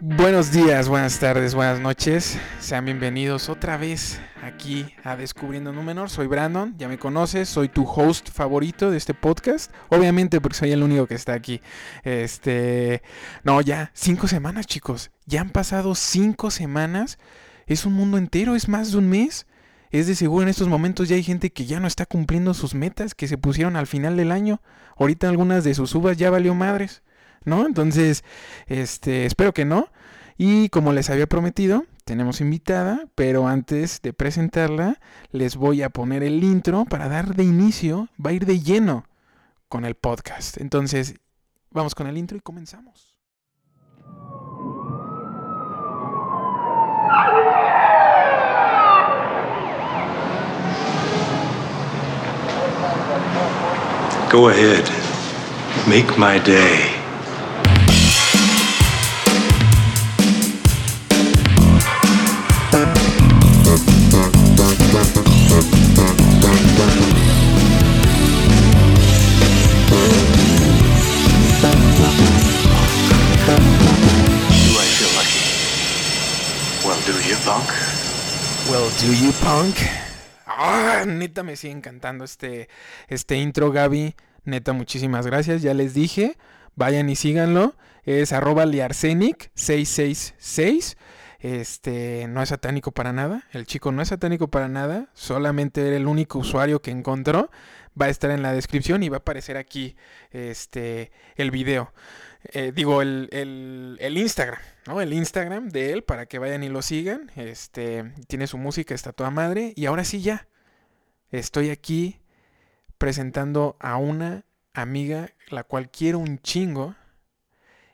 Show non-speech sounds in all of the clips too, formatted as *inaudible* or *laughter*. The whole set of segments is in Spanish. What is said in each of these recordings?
Buenos días, buenas tardes, buenas noches. Sean bienvenidos otra vez aquí a Descubriendo Númenor. Soy Brandon, ya me conoces, soy tu host favorito de este podcast. Obviamente porque soy el único que está aquí. Este, no, ya cinco semanas, chicos. Ya han pasado cinco semanas. Es un mundo entero, es más de un mes. Es de seguro en estos momentos ya hay gente que ya no está cumpliendo sus metas que se pusieron al final del año. Ahorita algunas de sus uvas ya valió madres. ¿No? Entonces, este, espero que no. Y como les había prometido, tenemos invitada, pero antes de presentarla, les voy a poner el intro para dar de inicio, va a ir de lleno con el podcast. Entonces, vamos con el intro y comenzamos. Go ahead. Make my day. You, punk? Well, do you punk? Ah, neta me sigue encantando este, este intro, Gaby. Neta, muchísimas gracias. Ya les dije, vayan y síganlo. Es arroba liarsenic666. Este, no es satánico para nada. El chico no es satánico para nada. Solamente era el único usuario que encontró. Va a estar en la descripción y va a aparecer aquí este, el video. Eh, digo, el, el, el Instagram, ¿no? El Instagram de él para que vayan y lo sigan. Este, tiene su música, está toda madre. Y ahora sí ya. Estoy aquí presentando a una amiga la cual quiero un chingo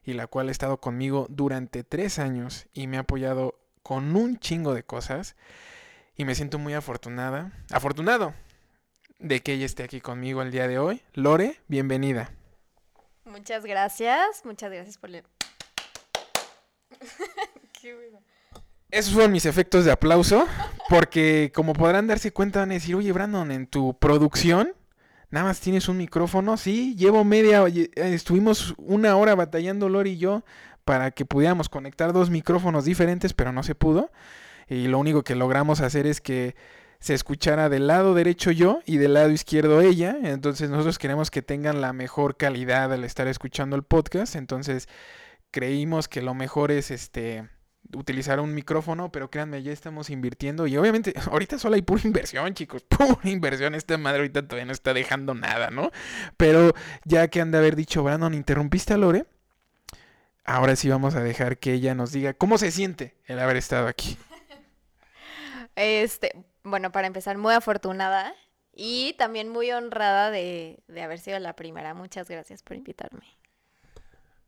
y la cual ha estado conmigo durante tres años y me ha apoyado con un chingo de cosas y me siento muy afortunada, afortunado de que ella esté aquí conmigo el día de hoy. Lore, bienvenida. Muchas gracias, muchas gracias por el... *laughs* Qué. Esos fueron mis efectos de aplauso, porque como podrán darse cuenta van a decir, oye Brandon, en tu producción nada más tienes un micrófono, sí, llevo media, eh, estuvimos una hora batallando Lori y yo para que pudiéramos conectar dos micrófonos diferentes, pero no se pudo. Y lo único que logramos hacer es que se escuchara del lado derecho yo y del lado izquierdo ella. Entonces nosotros queremos que tengan la mejor calidad al estar escuchando el podcast. Entonces creímos que lo mejor es este utilizar un micrófono, pero créanme, ya estamos invirtiendo y obviamente *laughs* ahorita solo hay pura inversión, chicos, *laughs* pura inversión, esta madre ahorita todavía no está dejando nada, ¿no? Pero ya que han de haber dicho, Brandon, ¿interrumpiste a Lore? Ahora sí vamos a dejar que ella nos diga cómo se siente el haber estado aquí. *laughs* Este, bueno, para empezar, muy afortunada y también muy honrada de, haber sido la primera. Muchas gracias por invitarme.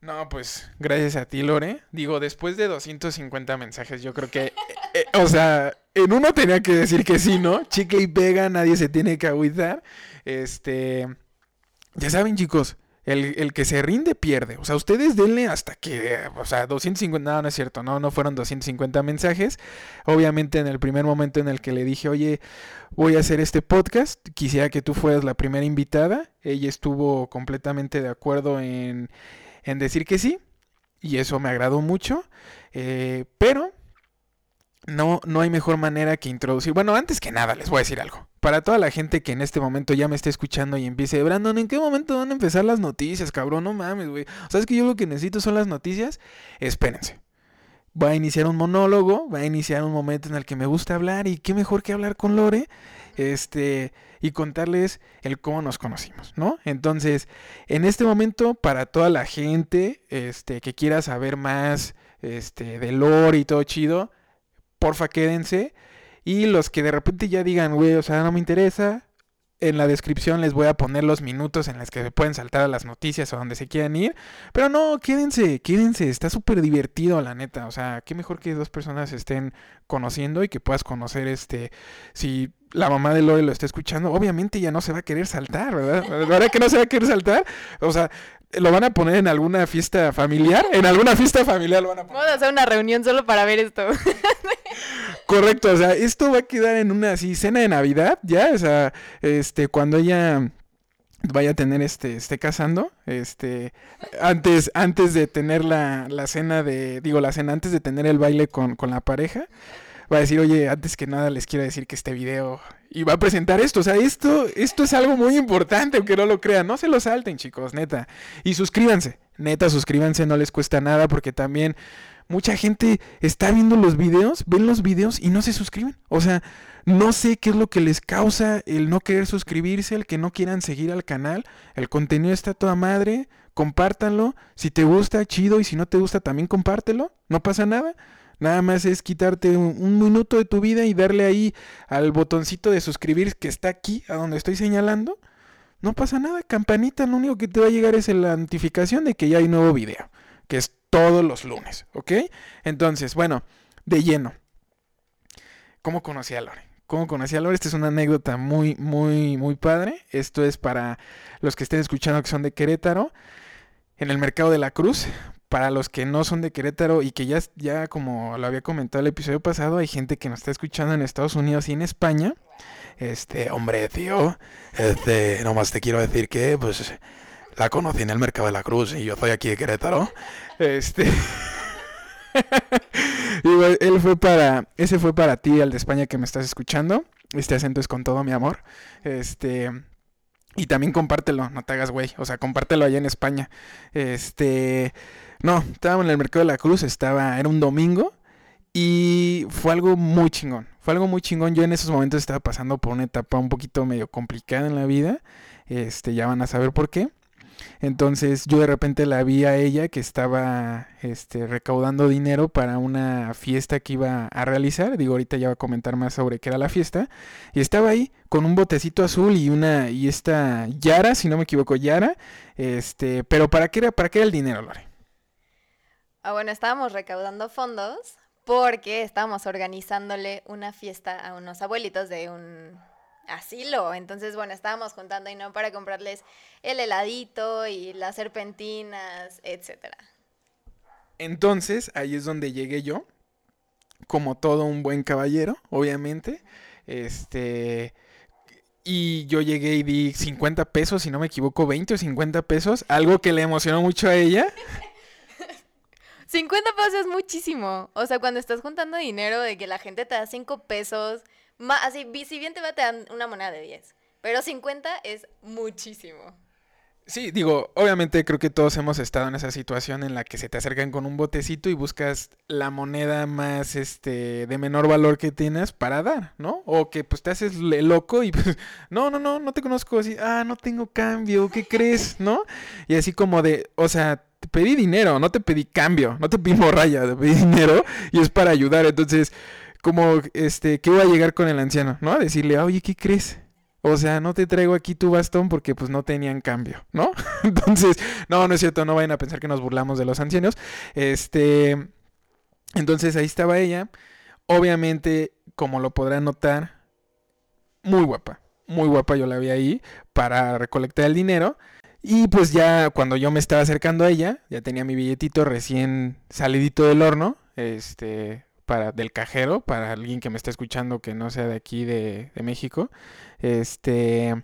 No, pues gracias a ti, Lore. Digo, después de 250 mensajes, yo creo que, eh, eh, o sea, en uno tenía que decir que sí, ¿no? Chicle y pega, nadie se tiene que agüitar. Este, ya saben, chicos, el, el que se rinde pierde. O sea, ustedes denle hasta que, o sea, 250, no, no es cierto, no, no fueron 250 mensajes. Obviamente en el primer momento en el que le dije, oye, voy a hacer este podcast, quisiera que tú fueras la primera invitada. Ella estuvo completamente de acuerdo en en decir que sí. Y eso me agradó mucho. eh, pero no, no hay mejor manera que introducir. Bueno, antes que nada, les voy a decir algo. Para toda la gente que en este momento ya me está escuchando y empiece, Brandon, ¿en qué momento van a empezar las noticias, cabrón? No mames, güey. O sea, es que yo lo que necesito son las noticias. Espérense. Va a iniciar un monólogo, va a iniciar un momento en el que me gusta hablar y qué mejor que hablar con Lore, este, y contarles el cómo nos conocimos, ¿no? Entonces, en este momento, para toda la gente, este, que quiera saber más, este, de Lore y todo chido, porfa quédense. Y los que de repente ya digan, güey, o sea, no me interesa, en la descripción les voy a poner los minutos en los que se pueden saltar a las noticias o donde se quieran ir. Pero no, quédense, quédense, está súper divertido, la neta. O sea, qué mejor que dos personas estén conociendo y que puedas conocer este. Si la mamá de Lore lo está escuchando, obviamente ya no se va a querer saltar, ¿verdad? ¿Verdad que no se va a querer saltar? O sea, lo van a poner en alguna fiesta familiar. En alguna fiesta familiar lo van a poner. Vamos a hacer una reunión solo para ver esto. *laughs* Correcto, o sea, esto va a quedar en una así cena de Navidad, ya, o sea, este, cuando ella vaya a tener este, esté casando, este, antes, antes de tener la, la cena de, digo, la cena, antes de tener el baile con, con la pareja, va a decir, oye, antes que nada les quiero decir que este video, y va a presentar esto, o sea, esto, esto es algo muy importante, aunque no lo crean, no se lo salten, chicos, neta, y suscríbanse, neta, suscríbanse, no les cuesta nada, porque también mucha gente está viendo los videos, ven los videos y no se suscriben, o sea, no sé qué es lo que les causa el no querer suscribirse, el que no quieran seguir al canal. El contenido está toda madre. Compártanlo. Si te gusta, chido. Y si no te gusta, también compártelo. No pasa nada. Nada más es quitarte un, un minuto de tu vida y darle ahí al botoncito de suscribir que está aquí, a donde estoy señalando. No pasa nada. Campanita, lo único que te va a llegar es la notificación de que ya hay nuevo video. Que es todos los lunes. ¿Ok? Entonces, bueno, de lleno. ¿Cómo conocí a Lore? cómo conocí a Lore. Esta es una anécdota muy, muy, muy padre. Esto es para los que estén escuchando que son de Querétaro. En el mercado de la Cruz. Para los que no son de Querétaro y que ya, ya como lo había comentado el episodio pasado, hay gente que nos está escuchando en Estados Unidos y en España. Este, hombre, tío, este, nomás te quiero decir que, pues, la conocí en el mercado de la Cruz y yo soy aquí de Querétaro. Este. *laughs* Digo, él fue para, ese fue para ti, el de España que me estás escuchando. Este acento es con todo mi amor. Este, y también compártelo, no te hagas güey, o sea, compártelo allá en España. Este, no, estaba en el Mercado de la Cruz, estaba, era un domingo y fue algo muy chingón. Fue algo muy chingón. Yo en esos momentos estaba pasando por una etapa un poquito medio complicada en la vida. Este, ya van a saber por qué. Entonces yo de repente la vi a ella que estaba este, recaudando dinero para una fiesta que iba a realizar. Digo, ahorita ya va a comentar más sobre qué era la fiesta. Y estaba ahí con un botecito azul y una y esta Yara, si no me equivoco, Yara. Este, pero ¿para qué era, para qué era el dinero, Lore? Ah, bueno, estábamos recaudando fondos porque estábamos organizándole una fiesta a unos abuelitos de un asilo. Entonces, bueno, estábamos juntando y no para comprarles el heladito y las serpentinas, etcétera. Entonces, ahí es donde llegué yo, como todo un buen caballero, obviamente. Este. Y yo llegué y di 50 pesos, si no me equivoco, 20 o 50 pesos, algo que le emocionó mucho a ella. *laughs* 50 pesos es muchísimo. O sea, cuando estás juntando dinero de que la gente te da 5 pesos, así, si bien te va, te dan una moneda de 10. Pero 50 es muchísimo. Sí, digo, obviamente creo que todos hemos estado en esa situación en la que se te acercan con un botecito y buscas la moneda más, este, de menor valor que tienes para dar, ¿no? O que pues te haces loco y pues, *laughs* no, no, no, no te conozco, así, ah, no tengo cambio, ¿qué crees? ¿No? Y así como de, o sea, te pedí dinero, no te pedí cambio, no te pedí morralla, te pedí dinero y es para ayudar, entonces, como, este, que voy a llegar con el anciano, ¿no? A decirle, oye, ¿qué crees? O sea, no te traigo aquí tu bastón porque pues no tenían cambio, ¿no? *laughs* Entonces, no, no es cierto, no vayan a pensar que nos burlamos de los ancianos. Este, entonces ahí estaba ella. Obviamente, como lo podrán notar, muy guapa, muy guapa yo la vi ahí para recolectar el dinero. Y pues ya cuando yo me estaba acercando a ella, ya tenía mi billetito recién salidito del horno, este, para, del cajero, para alguien que me está escuchando que no sea de aquí de, México. Este,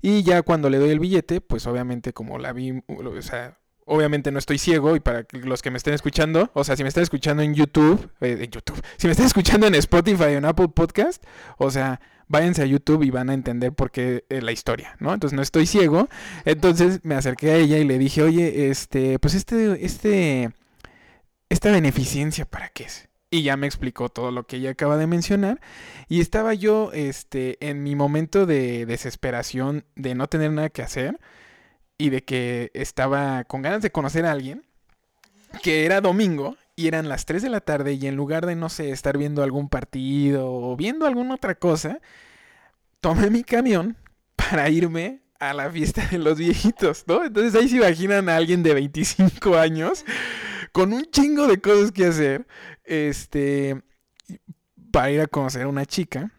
y ya cuando le doy el billete, pues obviamente como la vi, o sea, obviamente no estoy ciego y para los que me estén escuchando, o sea, si me están escuchando en YouTube, eh, en YouTube, *laughs* si me están escuchando en Spotify o en Apple Podcast, o sea, váyanse a YouTube y van a entender por qué eh, la historia, ¿no? Entonces no estoy ciego, entonces me acerqué a ella y le dije, oye, este, pues este, este, esta beneficencia, ¿para qué es? Y ya me explicó todo lo que ella acaba de mencionar. Y estaba yo este, en mi momento de desesperación, de no tener nada que hacer. Y de que estaba con ganas de conocer a alguien. Que era domingo. Y eran las 3 de la tarde. Y en lugar de, no sé, estar viendo algún partido o viendo alguna otra cosa. Tomé mi camión *laughs* para irme a la fiesta de los viejitos, ¿no? Entonces ahí se imaginan a alguien de 25 años con un chingo de cosas que hacer, este, para ir a conocer a una chica.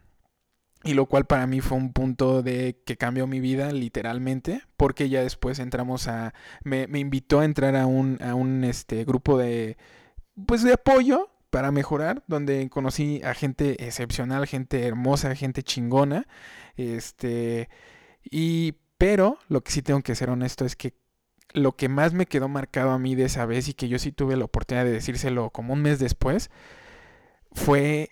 Y lo cual para mí fue un punto de que cambió mi vida literalmente, porque ya después entramos a, me, me invitó a entrar a un, a un este, grupo de, pues de apoyo para mejorar, donde conocí a gente excepcional, gente hermosa, gente chingona, este, y Pero lo que sí tengo que ser honesto es que lo que más me quedó marcado a mí de esa vez y que yo sí tuve la oportunidad de decírselo como un mes después fue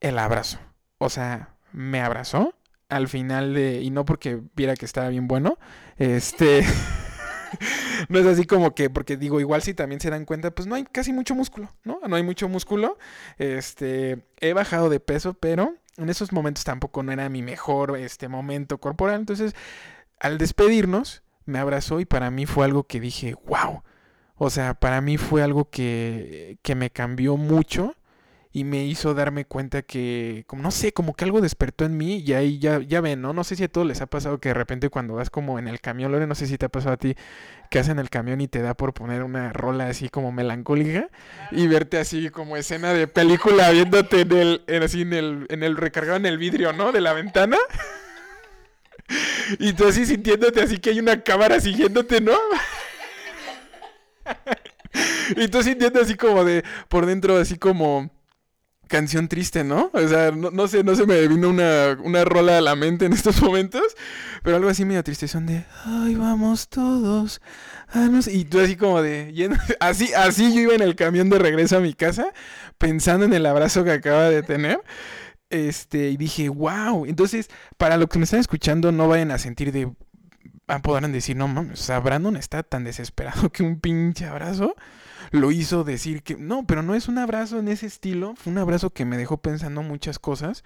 el abrazo. O sea, me abrazó al final de y no porque viera que estaba bien bueno, este *laughs* no es así como que porque digo, igual si también se dan cuenta, pues no hay casi mucho músculo, ¿no? No hay mucho músculo. Este, he bajado de peso, pero en esos momentos tampoco no era mi mejor este momento corporal, entonces al despedirnos me abrazó y para mí fue algo que dije, wow. O sea, para mí fue algo que, que me cambió mucho y me hizo darme cuenta que, como no sé, como que algo despertó en mí y ahí ya, ya ven, ¿no? No sé si a todos les ha pasado que de repente cuando vas como en el camión, Lore, no sé si te ha pasado a ti, que vas en el camión y te da por poner una rola así como melancólica y verte así como escena de película viéndote en el, en así en el, en el recargado en el vidrio, ¿no? De la ventana. *laughs* Y tú así sintiéndote así que hay una cámara siguiéndote, ¿no? y tú sintiendo así como de por dentro, así como canción triste, ¿no? O sea, no, no sé, no se me vino una, una, rola a la mente en estos momentos, pero algo así medio triste, son de, ay, vamos todos. No. Y tú así como de, *laughs* así, así yo iba en el camión de regreso a mi casa, pensando en el abrazo que acaba de tener. Este, y dije, wow. Entonces, para los que me están escuchando, no vayan a sentir de. Podrán decir, no mames, o sea, Brandon está tan desesperado *laughs* que un pinche abrazo lo hizo decir que. No, pero no es un abrazo en ese estilo. Fue un abrazo que me dejó pensando muchas cosas.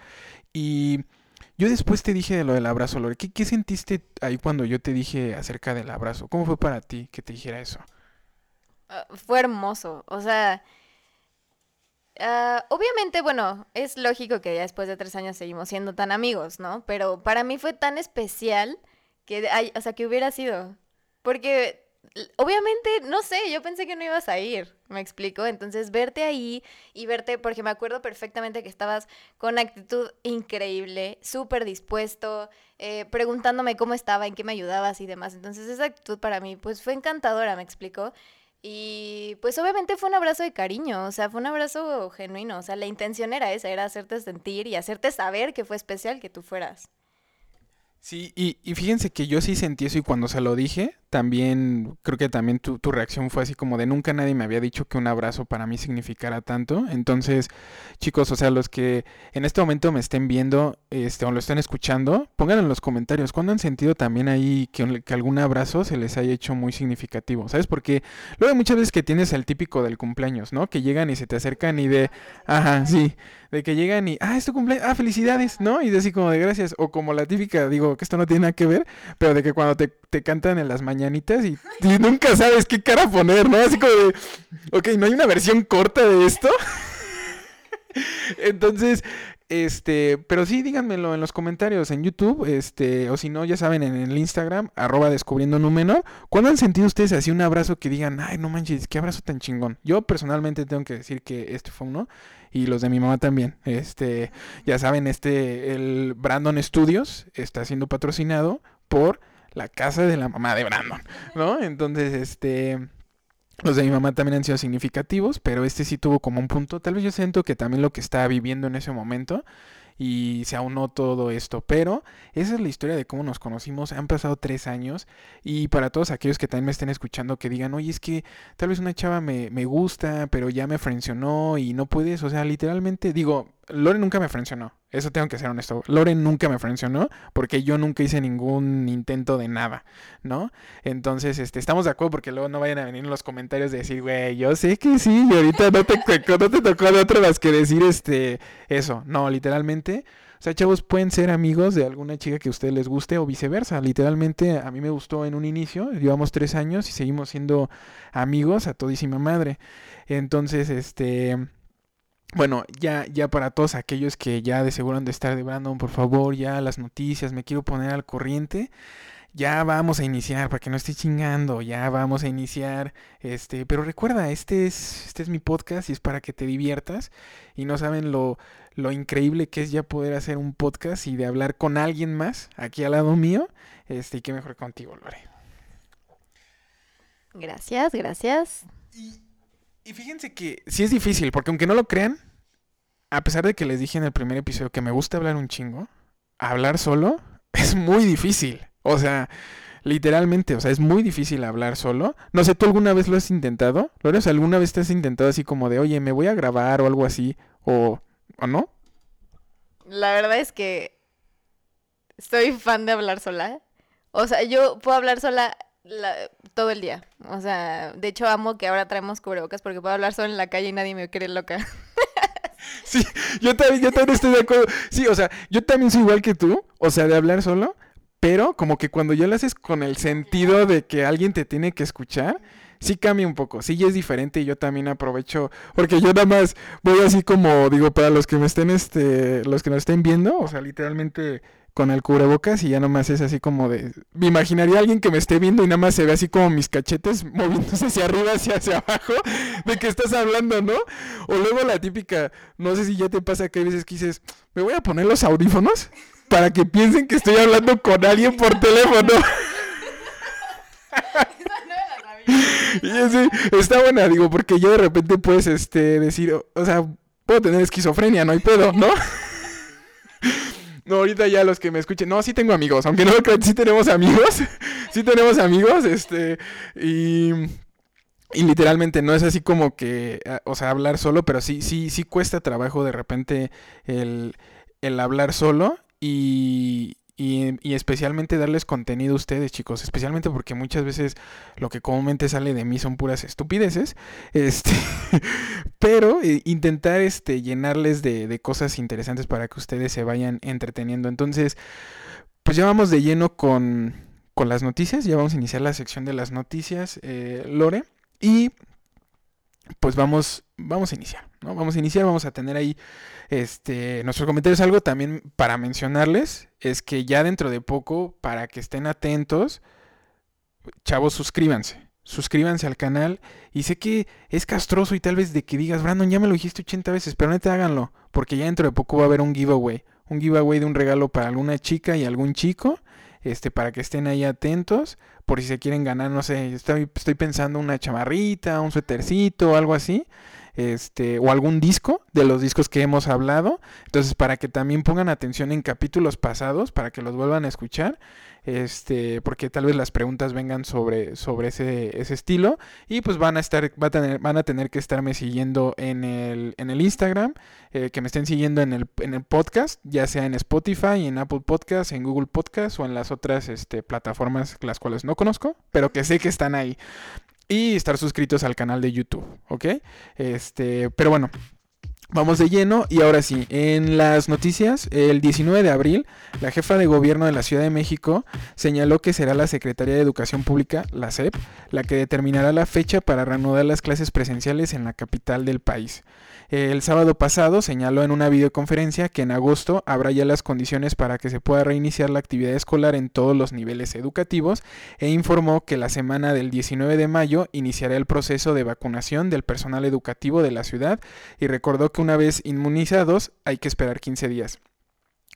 Y yo después te dije de lo del abrazo, Lore. ¿Qué, ¿Qué, sentiste ahí cuando yo te dije acerca del abrazo? ¿Cómo fue para ti que te dijera eso? Uh, fue hermoso. O sea. Uh, obviamente, bueno, es lógico que ya después de tres años seguimos siendo tan amigos, ¿no? Pero para mí fue tan especial que, hay, o sea, que hubiera sido. Porque, obviamente, no sé, yo pensé que no ibas a ir, me explico. Entonces, verte ahí y verte, porque me acuerdo perfectamente que estabas con actitud increíble, súper dispuesto, eh, preguntándome cómo estaba, en qué me ayudabas y demás. Entonces, esa actitud para mí, pues, fue encantadora, me explico. Y pues obviamente fue un abrazo de cariño, o sea, fue un abrazo genuino, o sea, la intención era esa, era hacerte sentir y hacerte saber que fue especial que tú fueras. Sí, y, y fíjense que yo sí sentí eso y cuando se lo dije, también creo que también tu, tu, reacción fue así como de nunca nadie me había dicho que un abrazo para mí significara tanto. Entonces, chicos, o sea, los que en este momento me estén viendo este, o lo estén escuchando, pongan en los comentarios cuándo han sentido también ahí que, algún abrazo se les haya hecho muy significativo. ¿Sabes? Porque luego muchas veces que tienes el típico del cumpleaños, ¿no? Que llegan y se te acercan y de, ajá, sí, de que llegan y, ah, es tu cumpleaños, ah, felicidades, ¿no? Y de así como de gracias. O como la típica, digo, que esto no tiene nada que ver, pero de que cuando te, te cantan en las mañanas y, y, nunca sabes qué cara poner, ¿no? Así como de, ok, ¿no hay una versión corta de esto? *laughs* Entonces, este, pero sí, díganmelo en los comentarios en YouTube, este, o si no, ya saben, en el Instagram, arroba descubriendo número. ¿Cuándo han sentido ustedes así un abrazo que digan, ay, no manches, qué abrazo tan chingón? Yo personalmente tengo que decir que este fue uno, y los de mi mamá también. Este, ya saben, este, el Brandon Studios está siendo patrocinado por la casa de la mamá de Brandon, ¿no? Entonces, este... Los de mi mamá también han sido significativos, pero este sí tuvo como un punto. Tal vez yo siento que también lo que estaba viviendo en ese momento y se aunó todo esto. Pero esa es la historia de cómo nos conocimos. Han pasado tres años y para todos aquellos que también me estén escuchando que digan, oye, es que tal vez una chava me, me gusta, pero ya me frencionó y no puedes. O sea, literalmente digo, Lore nunca me frencionó. Eso tengo que ser honesto. Lore nunca me frencionó porque yo nunca hice ningún intento de nada, ¿no? Entonces, este, estamos de acuerdo porque luego no vayan a venir en los comentarios de decir, güey, yo sé que sí y ahorita no te, no te tocó de otra más que decir este, eso. No, literalmente. O sea, chavos, pueden ser amigos de alguna chica que a ustedes les guste o viceversa. Literalmente, a mí me gustó en un inicio, llevamos tres años y seguimos siendo amigos a todísima madre. Entonces, este bueno, ya, ya para todos aquellos que ya de seguro han de estar de Brandon, por favor, ya las noticias, me quiero poner al corriente. Ya vamos a iniciar, para que no esté chingando, ya vamos a iniciar. Este, pero recuerda, este es, este es mi podcast y es para que te diviertas. Y no saben lo, lo increíble que es ya poder hacer un podcast y de hablar con alguien más aquí al lado mío. Este, y qué mejor contigo, Lore. Gracias, gracias. Y y fíjense que sí es difícil, porque aunque no lo crean, a pesar de que les dije en el primer episodio que me gusta hablar un chingo, hablar solo *laughs* es muy difícil. O sea, literalmente, o sea, es muy difícil hablar solo. No sé, ¿tú alguna vez lo has intentado? Lore, o sea, ¿alguna vez te has intentado así como de, oye, me voy a grabar o algo así? ¿O, o no? La verdad es que soy fan de hablar sola. O sea, yo puedo hablar sola la- todo el día. O sea, de hecho amo que ahora traemos cubrebocas porque puedo hablar sola en la calle y nadie me cree loca. *laughs* Sí, yo también, yo también estoy de acuerdo. Sí, o sea, yo también soy igual que tú, o sea, de hablar solo, pero como que cuando ya lo haces con el sentido de que alguien te tiene que escuchar, sí cambia un poco, sí es diferente y yo también aprovecho, porque yo nada más voy así como, digo, para los que me estén, este, los que nos estén viendo, o sea, literalmente con el cubrebocas y ya nomás es así como de, me imaginaría alguien que me esté viendo y nada más se ve así como mis cachetes *laughs* moviéndose hacia arriba, hacia, hacia abajo, de que estás hablando, ¿no? O luego la típica, no sé si ya te pasa que hay veces que dices, me voy a poner los audífonos para que piensen que estoy hablando con alguien por teléfono. *laughs* Y así, está buena, digo, porque yo de repente puedes este, decir, o sea, puedo tener esquizofrenia, no hay pedo, ¿no? No, ahorita ya los que me escuchen, no, sí tengo amigos, aunque no lo crean, sí tenemos amigos, *laughs* sí tenemos amigos, este, y, y literalmente no es así como que, ah, o sea, hablar solo, pero sí, sí, sí cuesta trabajo de repente el, el hablar solo y, y, y especialmente darles contenido a ustedes, chicos, especialmente porque muchas veces lo que comúnmente sale de mí son puras estupideces, este, *laughs* pero eh, intentar este, llenarles de, de cosas interesantes para que ustedes se vayan entreteniendo. Entonces, pues ya vamos de lleno con, con las noticias, ya vamos a iniciar la sección de las noticias, eh, Lore, y pues vamos, vamos a iniciar, ¿no? Vamos a iniciar, vamos a tener ahí este, nuestros comentarios. Algo también para mencionarles es que ya dentro de poco, para que estén atentos, chavos, suscríbanse. Suscríbanse al canal. Y sé que es castroso y tal vez de que digas, Brandon, ya me lo dijiste 80 veces, pero neta háganlo. Porque ya dentro de poco va a haber un giveaway. Un giveaway de un regalo para alguna chica y algún chico. Este, para que estén ahí atentos. Por si se quieren ganar, no sé, estoy, estoy pensando una chamarrita, un suétercito, algo así este, o algún disco de los discos que hemos hablado. Entonces, para que también pongan atención en capítulos pasados, para que los vuelvan a escuchar, este, porque tal vez las preguntas vengan sobre, sobre ese, ese estilo. Y pues van a estar, a tener, van a tener que estarme siguiendo en el, en el Instagram, eh, que me estén siguiendo en el, en el podcast, ya sea en Spotify, en Apple Podcast, en Google Podcast o en las otras este, plataformas las cuales no conozco, pero que sé que están ahí y estar suscritos al canal de YouTube, ¿ok? Este, pero bueno, vamos de lleno y ahora sí, en las noticias, el 19 de abril, la jefa de gobierno de la Ciudad de México señaló que será la Secretaría de Educación Pública, la SEP, la que determinará la fecha para reanudar las clases presenciales en la capital del país. El sábado pasado señaló en una videoconferencia que en agosto habrá ya las condiciones para que se pueda reiniciar la actividad escolar en todos los niveles educativos e informó que la semana del 19 de mayo iniciará el proceso de vacunación del personal educativo de la ciudad y recordó que una vez inmunizados hay que esperar 15 días.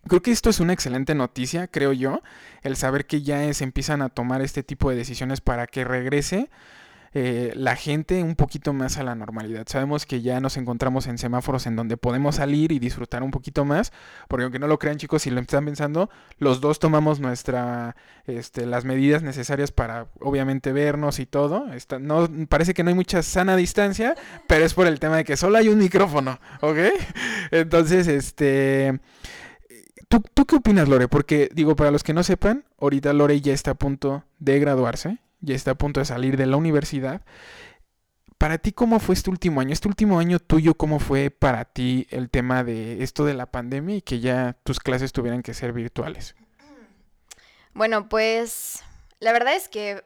Creo que esto es una excelente noticia, creo yo, el saber que ya se empiezan a tomar este tipo de decisiones para que regrese eh, la gente un poquito más a la normalidad. Sabemos que ya nos encontramos en semáforos en donde podemos salir y disfrutar un poquito más, porque aunque no lo crean chicos, si lo están pensando, los dos tomamos nuestra, este, las medidas necesarias para obviamente vernos y todo. Está, no, parece que no hay mucha sana distancia, pero es por el tema de que solo hay un micrófono, ¿ok? *laughs* Entonces, este... ¿Tú, ¿Tú qué opinas, Lore? Porque, digo, para los que no sepan, ahorita Lore ya está a punto de graduarse, ya está a punto de salir de la universidad. Para ti, ¿cómo fue este último año? Este último año tuyo, ¿cómo fue para ti el tema de esto de la pandemia y que ya tus clases tuvieran que ser virtuales? Bueno, pues la verdad es que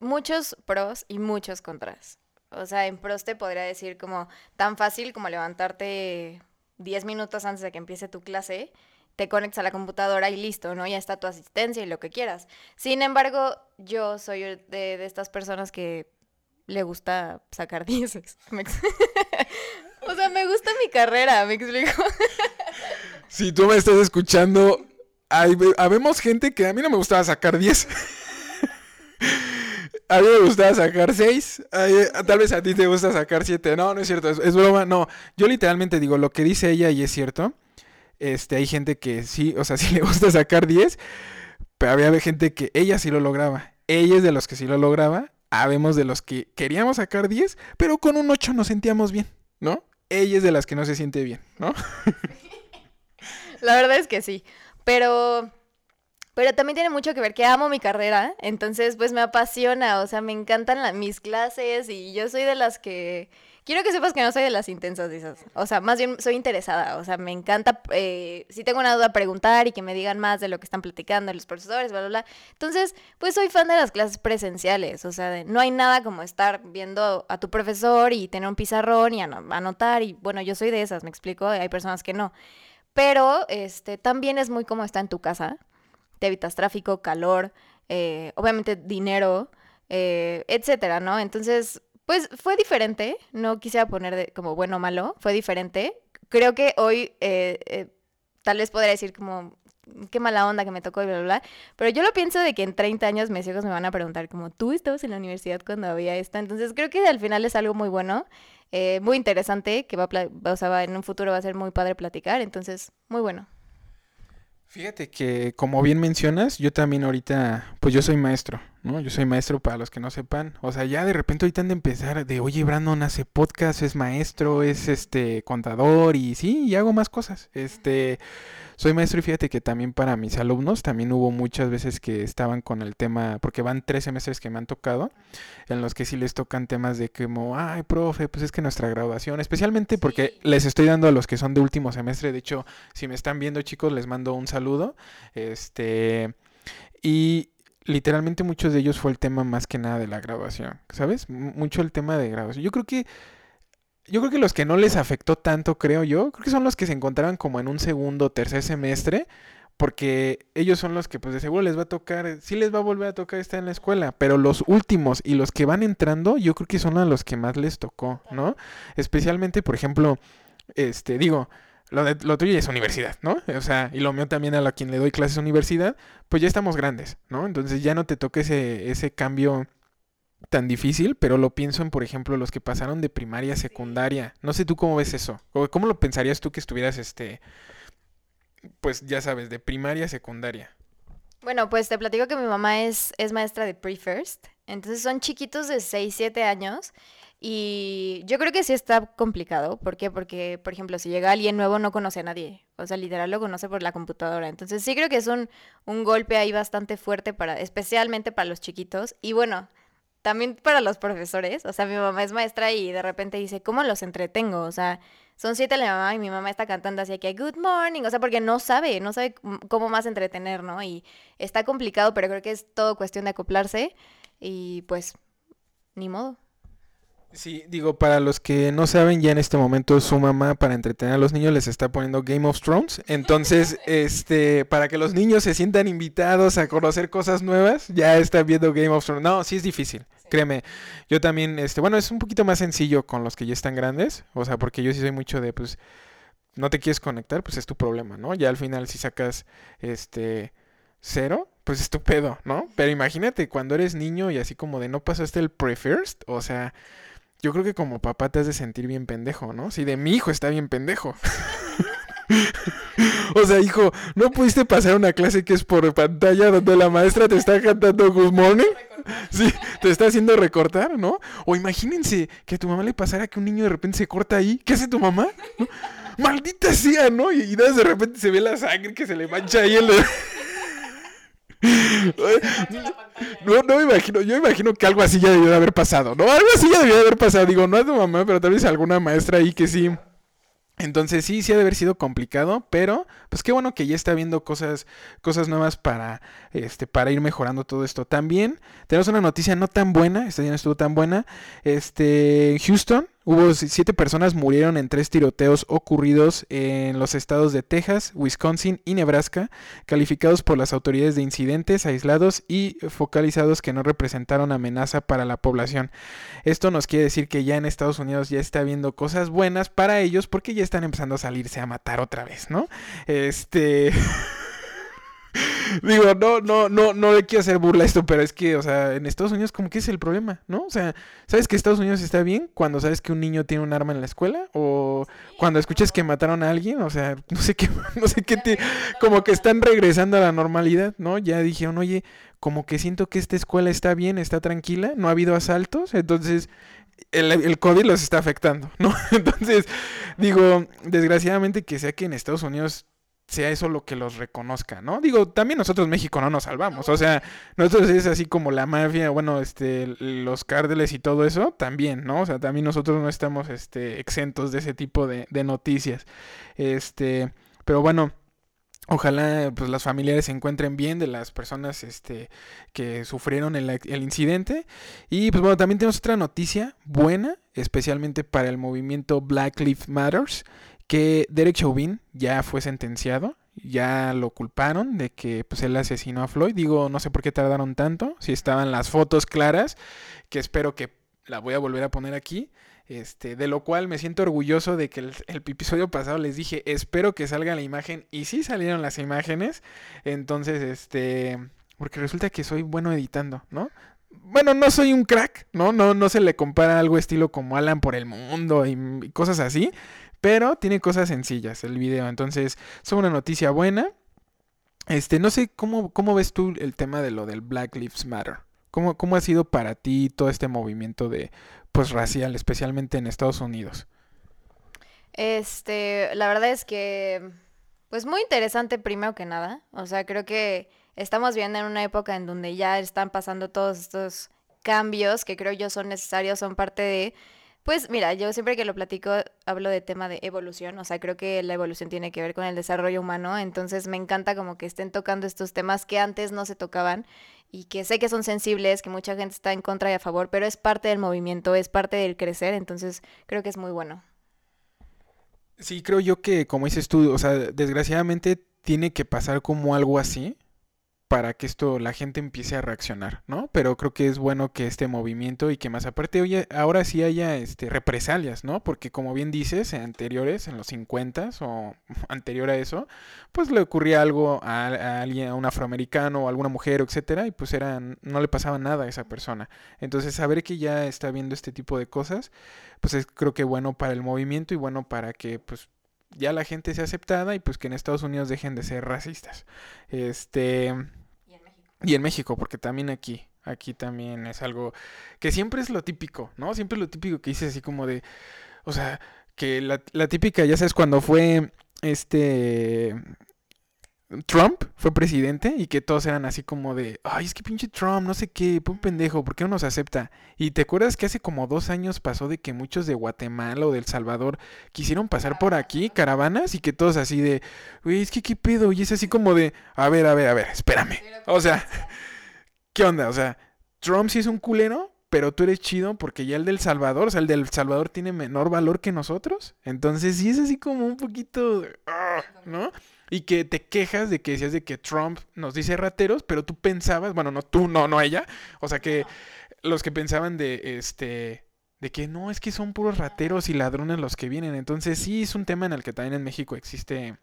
muchos pros y muchos contras. O sea, en pros te podría decir como tan fácil como levantarte 10 minutos antes de que empiece tu clase, te conectas a la computadora y listo, ¿no? Ya está tu asistencia y lo que quieras. Sin embargo, yo soy de, de estas personas que le gusta sacar *laughs* dieces. *laughs* O sea, me gusta mi carrera, me explico. *laughs* Si tú me estás escuchando, hay, habemos gente que a mí no me gustaba sacar 10. A mí me gustaba sacar 6. Tal vez a ti te gusta sacar 7. No, no es cierto. Es, es broma. No, yo literalmente digo lo que dice ella y es cierto. Este, hay gente que sí, o sea, *laughs* sí le gusta sacar 10. pero había gente que ella sí lo lograba. Ella es de los que sí lo lograba. Habemos de los que queríamos sacar 10, pero con un 8 nos sentíamos bien, ¿no? Ella es de las que no se siente bien, ¿no? La verdad es que sí. Pero, pero también tiene mucho que ver que amo mi carrera, entonces pues me apasiona, o sea, me encantan la- mis clases y yo soy de las que... Quiero que sepas que no soy de las intensas. O sea, más bien soy interesada. O sea, me encanta, eh, si tengo una duda, preguntar y que me digan más de lo que están platicando los profesores, bla, bla, bla. Entonces, pues soy fan de las clases presenciales. O sea, de- no hay nada como estar viendo a tu profesor y tener un pizarrón y ano- anotar. Y bueno, yo soy de esas, me explico. Hay personas que no. Pero este también es muy como está en tu casa. Te evitas tráfico, calor, eh, obviamente dinero, eh, etcétera, ¿no? Entonces, pues fue diferente. No quisiera poner de- como bueno o malo, fue diferente. Creo que hoy eh, eh, tal vez podría decir como qué mala onda que me tocó y bla, bla, bla. Pero yo lo pienso de que en 30 años mis hijos me van a preguntar como, ¿tú estabas en la universidad cuando había esto? Entonces creo que al final es algo muy bueno, eh, muy interesante, que va, a o sea, va- en un futuro va a ser muy padre platicar. Entonces, muy bueno. Fíjate que, como bien mencionas, yo también ahorita, pues yo soy maestro, ¿no? Yo soy maestro para los que no sepan. O sea, ya de repente ahorita han de empezar de, oye, Brandon hace podcast, es maestro, es este contador y sí, y hago más cosas. Este, soy maestro y fíjate que también para mis alumnos también hubo muchas veces que estaban con el tema, porque van tres semestres que me han tocado, en los que sí les tocan temas de como, ay, profe, pues es que nuestra graduación, especialmente porque les estoy dando a los que son de último semestre, de hecho, si me están viendo chicos, les mando un saludo, este, y literalmente muchos de ellos fue el tema más que nada de la graduación, ¿sabes? Mucho el tema de graduación. Yo creo que yo creo que los que no les afectó tanto, creo yo, creo que son los que se encontraban como en un segundo tercer semestre, porque ellos son los que pues de seguro les va a tocar, sí les va a volver a tocar estar en la escuela, pero los últimos y los que van entrando, yo creo que son a los que más les tocó, ¿no? Especialmente, por ejemplo, este, digo, lo, de, lo tuyo es universidad, ¿no? O sea, y lo mío también a la quien le doy clases universidad, pues ya estamos grandes, ¿no? Entonces ya no te toca ese, ese cambio tan difícil, pero lo pienso en, por ejemplo, los que pasaron de primaria a secundaria. No sé tú cómo ves eso. ¿Cómo lo pensarías tú que estuvieras, este, pues ya sabes, de primaria a secundaria? Bueno, pues te platico que mi mamá es, es maestra de pre-first. Entonces son chiquitos de 6, 7 años. Y yo creo que sí está complicado. ¿Por qué? Porque, por ejemplo, si llega alguien nuevo no conoce a nadie. O sea, literal lo conoce por la computadora. Entonces sí creo que es un, un golpe ahí bastante fuerte para, especialmente para los chiquitos. Y bueno, también para los profesores. O sea, mi mamá es maestra y de repente dice, ¿cómo los entretengo? O sea, son siete la mamá y mi mamá está cantando así que good morning. O sea, porque no sabe, no sabe cómo más entretener, ¿no? Y está complicado, pero creo que es todo cuestión de acoplarse. Y pues, ni modo. Sí, digo, para los que no saben, ya en este momento su mamá para entretener a los niños les está poniendo Game of Thrones. Entonces, *laughs* este, para que los niños se sientan invitados a conocer cosas nuevas, ya están viendo Game of Thrones. No, sí es difícil, créeme. Yo también, este, bueno, es un poquito más sencillo con los que ya están grandes, o sea, porque yo sí soy mucho de, pues, no te quieres conectar, pues es tu problema, ¿no? Ya al final si sacas, este, cero, pues es tu pedo, ¿no? Pero imagínate cuando eres niño y así como de no pasaste el pre-first, o sea... Yo creo que como papá te has de sentir bien pendejo, ¿no? Si de mi hijo está bien pendejo. *laughs* o sea, hijo, ¿no pudiste pasar una clase que es por pantalla donde la maestra te está cantando Good Morning? Sí, te está haciendo recortar, ¿no? O imagínense que a tu mamá le pasara que un niño de repente se corta ahí. ¿Qué hace tu mamá? Maldita sea, ¿no? Y, y de repente se ve la sangre que se le mancha ahí en la... No, no me imagino, yo imagino que algo así ya debió de haber pasado, ¿no? Algo así ya debió de haber pasado, digo, no a tu mamá, pero tal vez alguna maestra ahí que sí. Entonces sí, sí ha de haber sido complicado, pero pues qué bueno que ya está viendo cosas, cosas nuevas para, este, para ir mejorando todo esto. También tenemos una noticia no tan buena, esta ya no estuvo tan buena. Este, Houston hubo si- siete personas murieron en tres tiroteos ocurridos en los estados de Texas, Wisconsin y Nebraska, calificados por las autoridades de incidentes aislados y focalizados que no representaron amenaza para la población. Esto nos quiere decir que ya en Estados Unidos ya está habiendo cosas buenas para ellos porque ya están empezando a salirse a matar otra vez, ¿no? Este... *laughs* Digo, no, no, no, no le quiero hacer burla a esto, pero es que, o sea, en Estados Unidos como que es el problema, ¿no? O sea, ¿sabes que Estados Unidos está bien cuando sabes que un niño tiene un arma en la escuela? O cuando escuchas que mataron a alguien, o sea, no sé qué, *laughs* no sé qué, te- como que están regresando a la normalidad, ¿no? Ya dijeron, oye, como que siento que esta escuela está bien, está tranquila, no ha habido asaltos, entonces el, el COVID los está afectando, ¿no? *laughs* Entonces, digo, desgraciadamente que sea que en Estados Unidos sea eso lo que los reconozca, ¿no? Digo, también nosotros México no nos salvamos, o sea, nosotros es así como la mafia, bueno, este, los cárteles y todo eso, también, ¿no? O sea, también nosotros no estamos, este, exentos de ese tipo de, de noticias, este, pero bueno. Ojalá pues las familiares se encuentren bien de las personas este que sufrieron el, el incidente y pues bueno también tenemos otra noticia buena especialmente para el movimiento Black Lives Matters que Derek Chauvin ya fue sentenciado ya lo culparon de que pues él asesinó a Floyd digo no sé por qué tardaron tanto si estaban las fotos claras que espero que la voy a volver a poner aquí este, de lo cual me siento orgulloso de que el, episodio pasado les dije, espero que salga la imagen. Y sí salieron las imágenes. Entonces, este. Porque resulta que soy bueno editando, ¿no? Bueno, no soy un crack, ¿no? No, no se le compara algo estilo como Alan por el mundo y cosas así. Pero tiene cosas sencillas el video. Entonces, es una noticia buena. Este, no sé cómo, cómo ves tú el tema de lo del Black Lives Matter. ¿Cómo, ¿Cómo ha sido para ti todo este movimiento de pues racial, especialmente en Estados Unidos? Este, la verdad es que pues muy interesante primero que nada. O sea, creo que estamos viviendo en una época en donde ya están pasando todos estos cambios que creo yo son necesarios, son parte de pues mira, yo siempre que lo platico hablo de tema de evolución, o sea, creo que la evolución tiene que ver con el desarrollo humano, entonces me encanta como que estén tocando estos temas que antes no se tocaban y que sé que son sensibles, que mucha gente está en contra y a favor, pero es parte del movimiento, es parte del crecer, entonces creo que es muy bueno. Sí, creo yo que, como dices tú, o sea, desgraciadamente tiene que pasar como algo así para que esto la gente empiece a reaccionar, ¿no? Pero creo que es bueno que este movimiento y que más aparte oye, ahora sí haya este represalias, ¿no? Porque como bien dices, en anteriores, en los 50 o *laughs* anterior a eso, pues le ocurría algo a, a, alguien, a un afroamericano o a alguna mujer, etcétera, y pues era, no le pasaba nada a esa persona. Entonces, saber que ya está viendo este tipo de cosas, pues es creo que bueno para el movimiento y bueno para que pues ya la gente sea aceptada y pues que en Estados Unidos dejen de ser racistas. Este Y en México. y en México, porque también aquí, aquí también es algo que siempre es lo típico, ¿no? Siempre es lo típico que dices así como de, o sea, que la, la típica, ya sabes, cuando fue este Trump fue presidente y que todos eran así como de, ay, es que pinche Trump, no sé qué, un pendejo, ¿por qué no nos acepta? Y te acuerdas que hace como dos años pasó de que muchos de Guatemala o del Salvador quisieron pasar por aquí, caravanas, y que todos así de, güey, es que qué pedo, y es así como de, a ver, a ver, a ver, espérame. O sea, ¿qué onda? O sea, Trump sí es un culero, pero tú eres chido porque ya el del Salvador, o sea, el del Salvador tiene menor valor que nosotros. Entonces sí es así como un poquito, ¿no? Y que te quejas de que decías de que Trump nos dice rateros, pero tú pensabas, bueno, no tú, no, no ella, o sea que los que pensaban de este de que no, es que son puros rateros y ladrones los que vienen. Entonces sí es un tema en el que también en México existe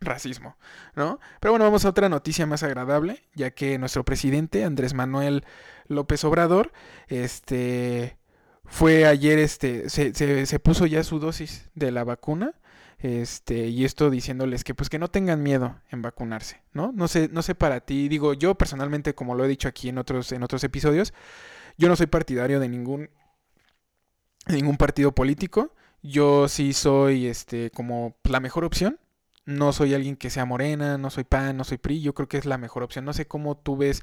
racismo, ¿no? Pero bueno, vamos a otra noticia más agradable, ya que nuestro presidente Andrés Manuel López Obrador, este, fue ayer, este, se, se, se puso ya su dosis de la vacuna, este, y esto diciéndoles que pues que no tengan miedo en vacunarse, ¿no? No sé, no sé para ti, digo, yo personalmente, como lo he dicho aquí en otros, en otros episodios, yo no soy partidario de ningún, de ningún partido político, yo sí soy, este, como la mejor opción, no soy alguien que sea morena, no soy PAN, no soy PRI, yo creo que es la mejor opción. No sé cómo tú ves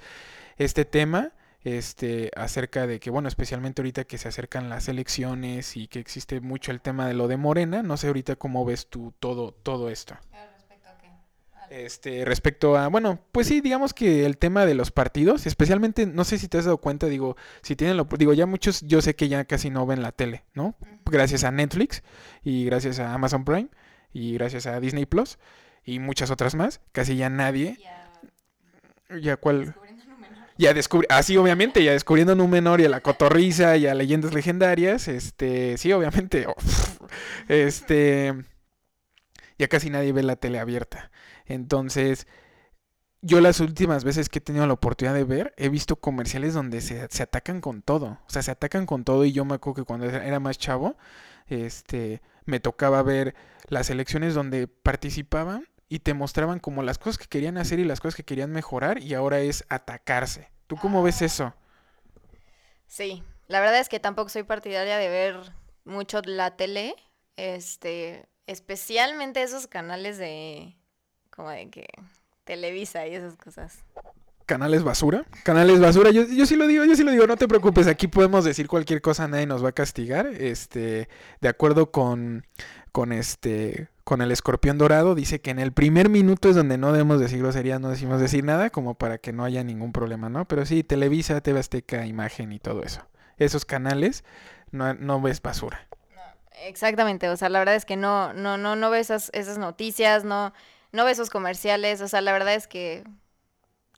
este tema, este, acerca de que, bueno, especialmente ahorita que se acercan las elecciones y que existe mucho el tema de lo de morena, no sé ahorita cómo ves tú todo, todo esto. ¿Respecto a qué? Este, respecto a, bueno, pues sí, digamos que el tema de los partidos, especialmente, no sé si te has dado cuenta, digo, si tienen lo, digo, ya muchos, yo sé que ya casi no ven la tele, ¿no? Gracias a Netflix y gracias a Amazon Prime y gracias a Disney Plus y muchas otras más, casi ya nadie. Ya, Ya cuál. Ya descubrí, ah, sí, obviamente, ya descubriendo Númenor y a la cotorriza y a leyendas legendarias, este, sí, obviamente, *laughs* este, ya casi nadie ve la tele abierta. Entonces, yo las últimas veces que he tenido la oportunidad de ver, he visto comerciales donde se, se atacan con todo. O sea, se atacan con todo y yo me acuerdo que cuando era más chavo, este, me tocaba ver las elecciones donde participaban y te mostraban como las cosas que querían hacer y las cosas que querían mejorar y ahora es atacarse. ¿Tú cómo ves eso? Sí, la verdad es que tampoco soy partidaria de ver mucho la tele, este, especialmente esos canales de, como de que Televisa y esas cosas. Canales basura. Canales basura. Yo, yo sí lo digo, yo sí lo digo, no te preocupes. Aquí podemos decir cualquier cosa, nadie nos va a castigar. Este, de acuerdo con, con este, con el escorpión dorado, dice que en el primer minuto es donde no debemos decir groserías, no decimos decir nada, como para que no haya ningún problema, ¿no? Pero sí, Televisa, TV Azteca, Imagen y todo eso. Esos canales no, no ves basura. Exactamente, o sea, la verdad es que no, no, no, no ves esas, esas noticias, no, no ves esos comerciales, o sea, la verdad es que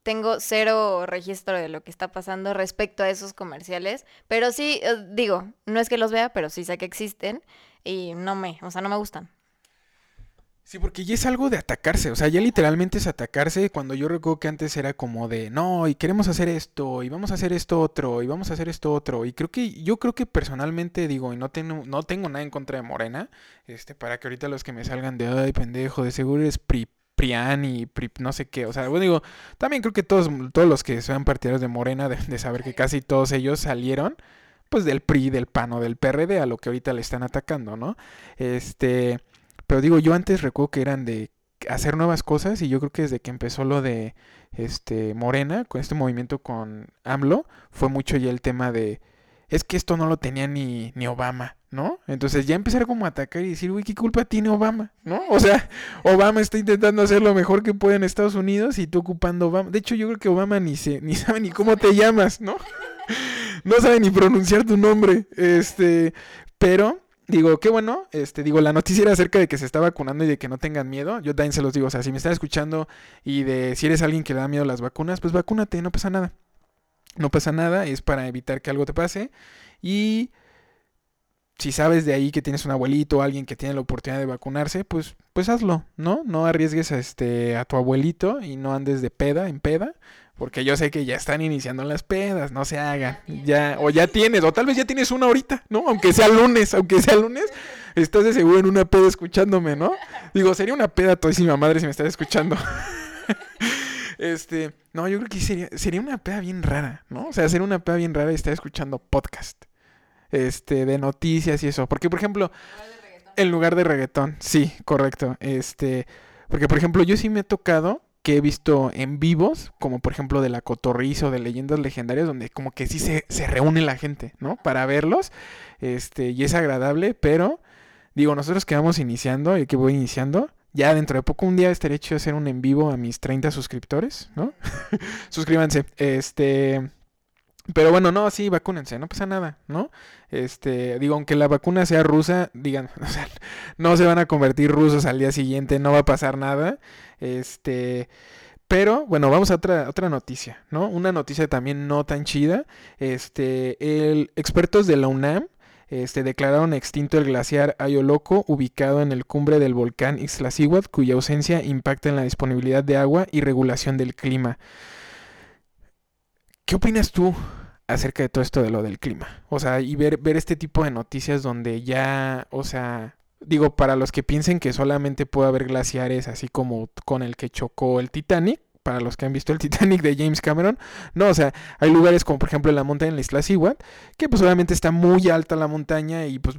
tengo cero registro de lo que está pasando respecto a esos comerciales, pero sí, eh, digo, no es que los vea, pero sí sé que existen y no me, o sea, no me gustan. Sí, porque ya es algo de atacarse, o sea, ya literalmente es atacarse cuando yo recuerdo que antes era como de, no, y queremos hacer esto, y vamos a hacer esto otro, y vamos a hacer esto otro, y creo que, yo creo que personalmente digo, y no tengo, no tengo nada en contra de Morena, este, para que ahorita los que me salgan de, ay, pendejo, de seguro es pri, Prián y pri- no sé qué, o sea, bueno, digo, también creo que todos, todos los que sean partidarios de Morena deben de saber que casi todos ellos salieron, pues del PRI, del PAN o del PRD, a lo que ahorita le están atacando, ¿no? Este... Pero digo, yo antes recuerdo que eran de hacer nuevas cosas y yo creo que desde que empezó lo de este Morena, con este movimiento con AMLO, fue mucho ya el tema de es que esto no lo tenía ni, ni Obama, ¿no? Entonces ya empezar como a atacar y decir, uy, ¿qué culpa tiene Obama? ¿No? *laughs* O sea, Obama está intentando hacer lo mejor que puede en Estados Unidos y tú ocupando Obama. De hecho, yo creo que Obama ni se, ni *laughs* sabe ni cómo te llamas, ¿no? *laughs* No sabe ni pronunciar tu nombre. Este, pero Digo, qué bueno, este, digo, la noticia era acerca de que se está vacunando y de que no tengan miedo. Yo también se los digo, o sea, si me están escuchando y de si eres alguien que le da miedo a las vacunas, pues vacúnate, no pasa nada. No pasa nada, es para evitar que algo te pase. Y si sabes de ahí que tienes un abuelito o alguien que tiene la oportunidad de vacunarse, pues, pues hazlo, ¿no? No arriesgues a, este, a tu abuelito y no andes de peda en peda. Porque yo sé que ya están iniciando las pedas, no se hagan. Ya, o ya tienes, o tal vez ya tienes una ahorita, ¿no? Aunque sea lunes, aunque sea lunes, estás de seguro en una peda escuchándome, ¿no? Digo, sería una peda todísima madre si me estás escuchando. *laughs* este, no, yo creo que sería, sería una peda bien rara, ¿no? O sea, sería una peda bien rara y estar escuchando podcast. Este, de noticias y eso. Porque, por ejemplo, en lugar de reggaetón, sí, correcto. Este, porque, por ejemplo, yo sí me he tocado que he visto en vivos, como por ejemplo de la Cotorriza o de Leyendas Legendarias, donde como que sí se, se reúne la gente, ¿no? Para verlos, este, y es agradable, pero digo, nosotros que vamos iniciando, y que voy iniciando, ya dentro de poco un día estaré hecho hacer un en vivo a mis 30 suscriptores, ¿no? *laughs* Suscríbanse, este... Pero bueno, no, sí, vacúnense, no pasa nada, ¿no? Este, digo, aunque la vacuna sea rusa, digan, *laughs* o sea, no se van a convertir rusos al día siguiente, no va a pasar nada. Este, pero bueno, vamos a otra, otra noticia, ¿no? Una noticia también no tan chida. Este, el, expertos de la UNAM este, declararon extinto el glaciar Ayoloco, ubicado en el cumbre del volcán Ixtlacihuatl, cuya ausencia impacta en la disponibilidad de agua y regulación del clima. ¿Qué opinas tú acerca de todo esto de lo del clima? O sea, y ver, ver este tipo de noticias donde ya, o sea, digo, para los que piensen que solamente puede haber glaciares así como con el que chocó el Titanic, para los que han visto el *laughs* Titanic de James Cameron, no, o sea, hay lugares como por ejemplo la montaña en la isla Seward, que pues obviamente está muy alta la montaña y pues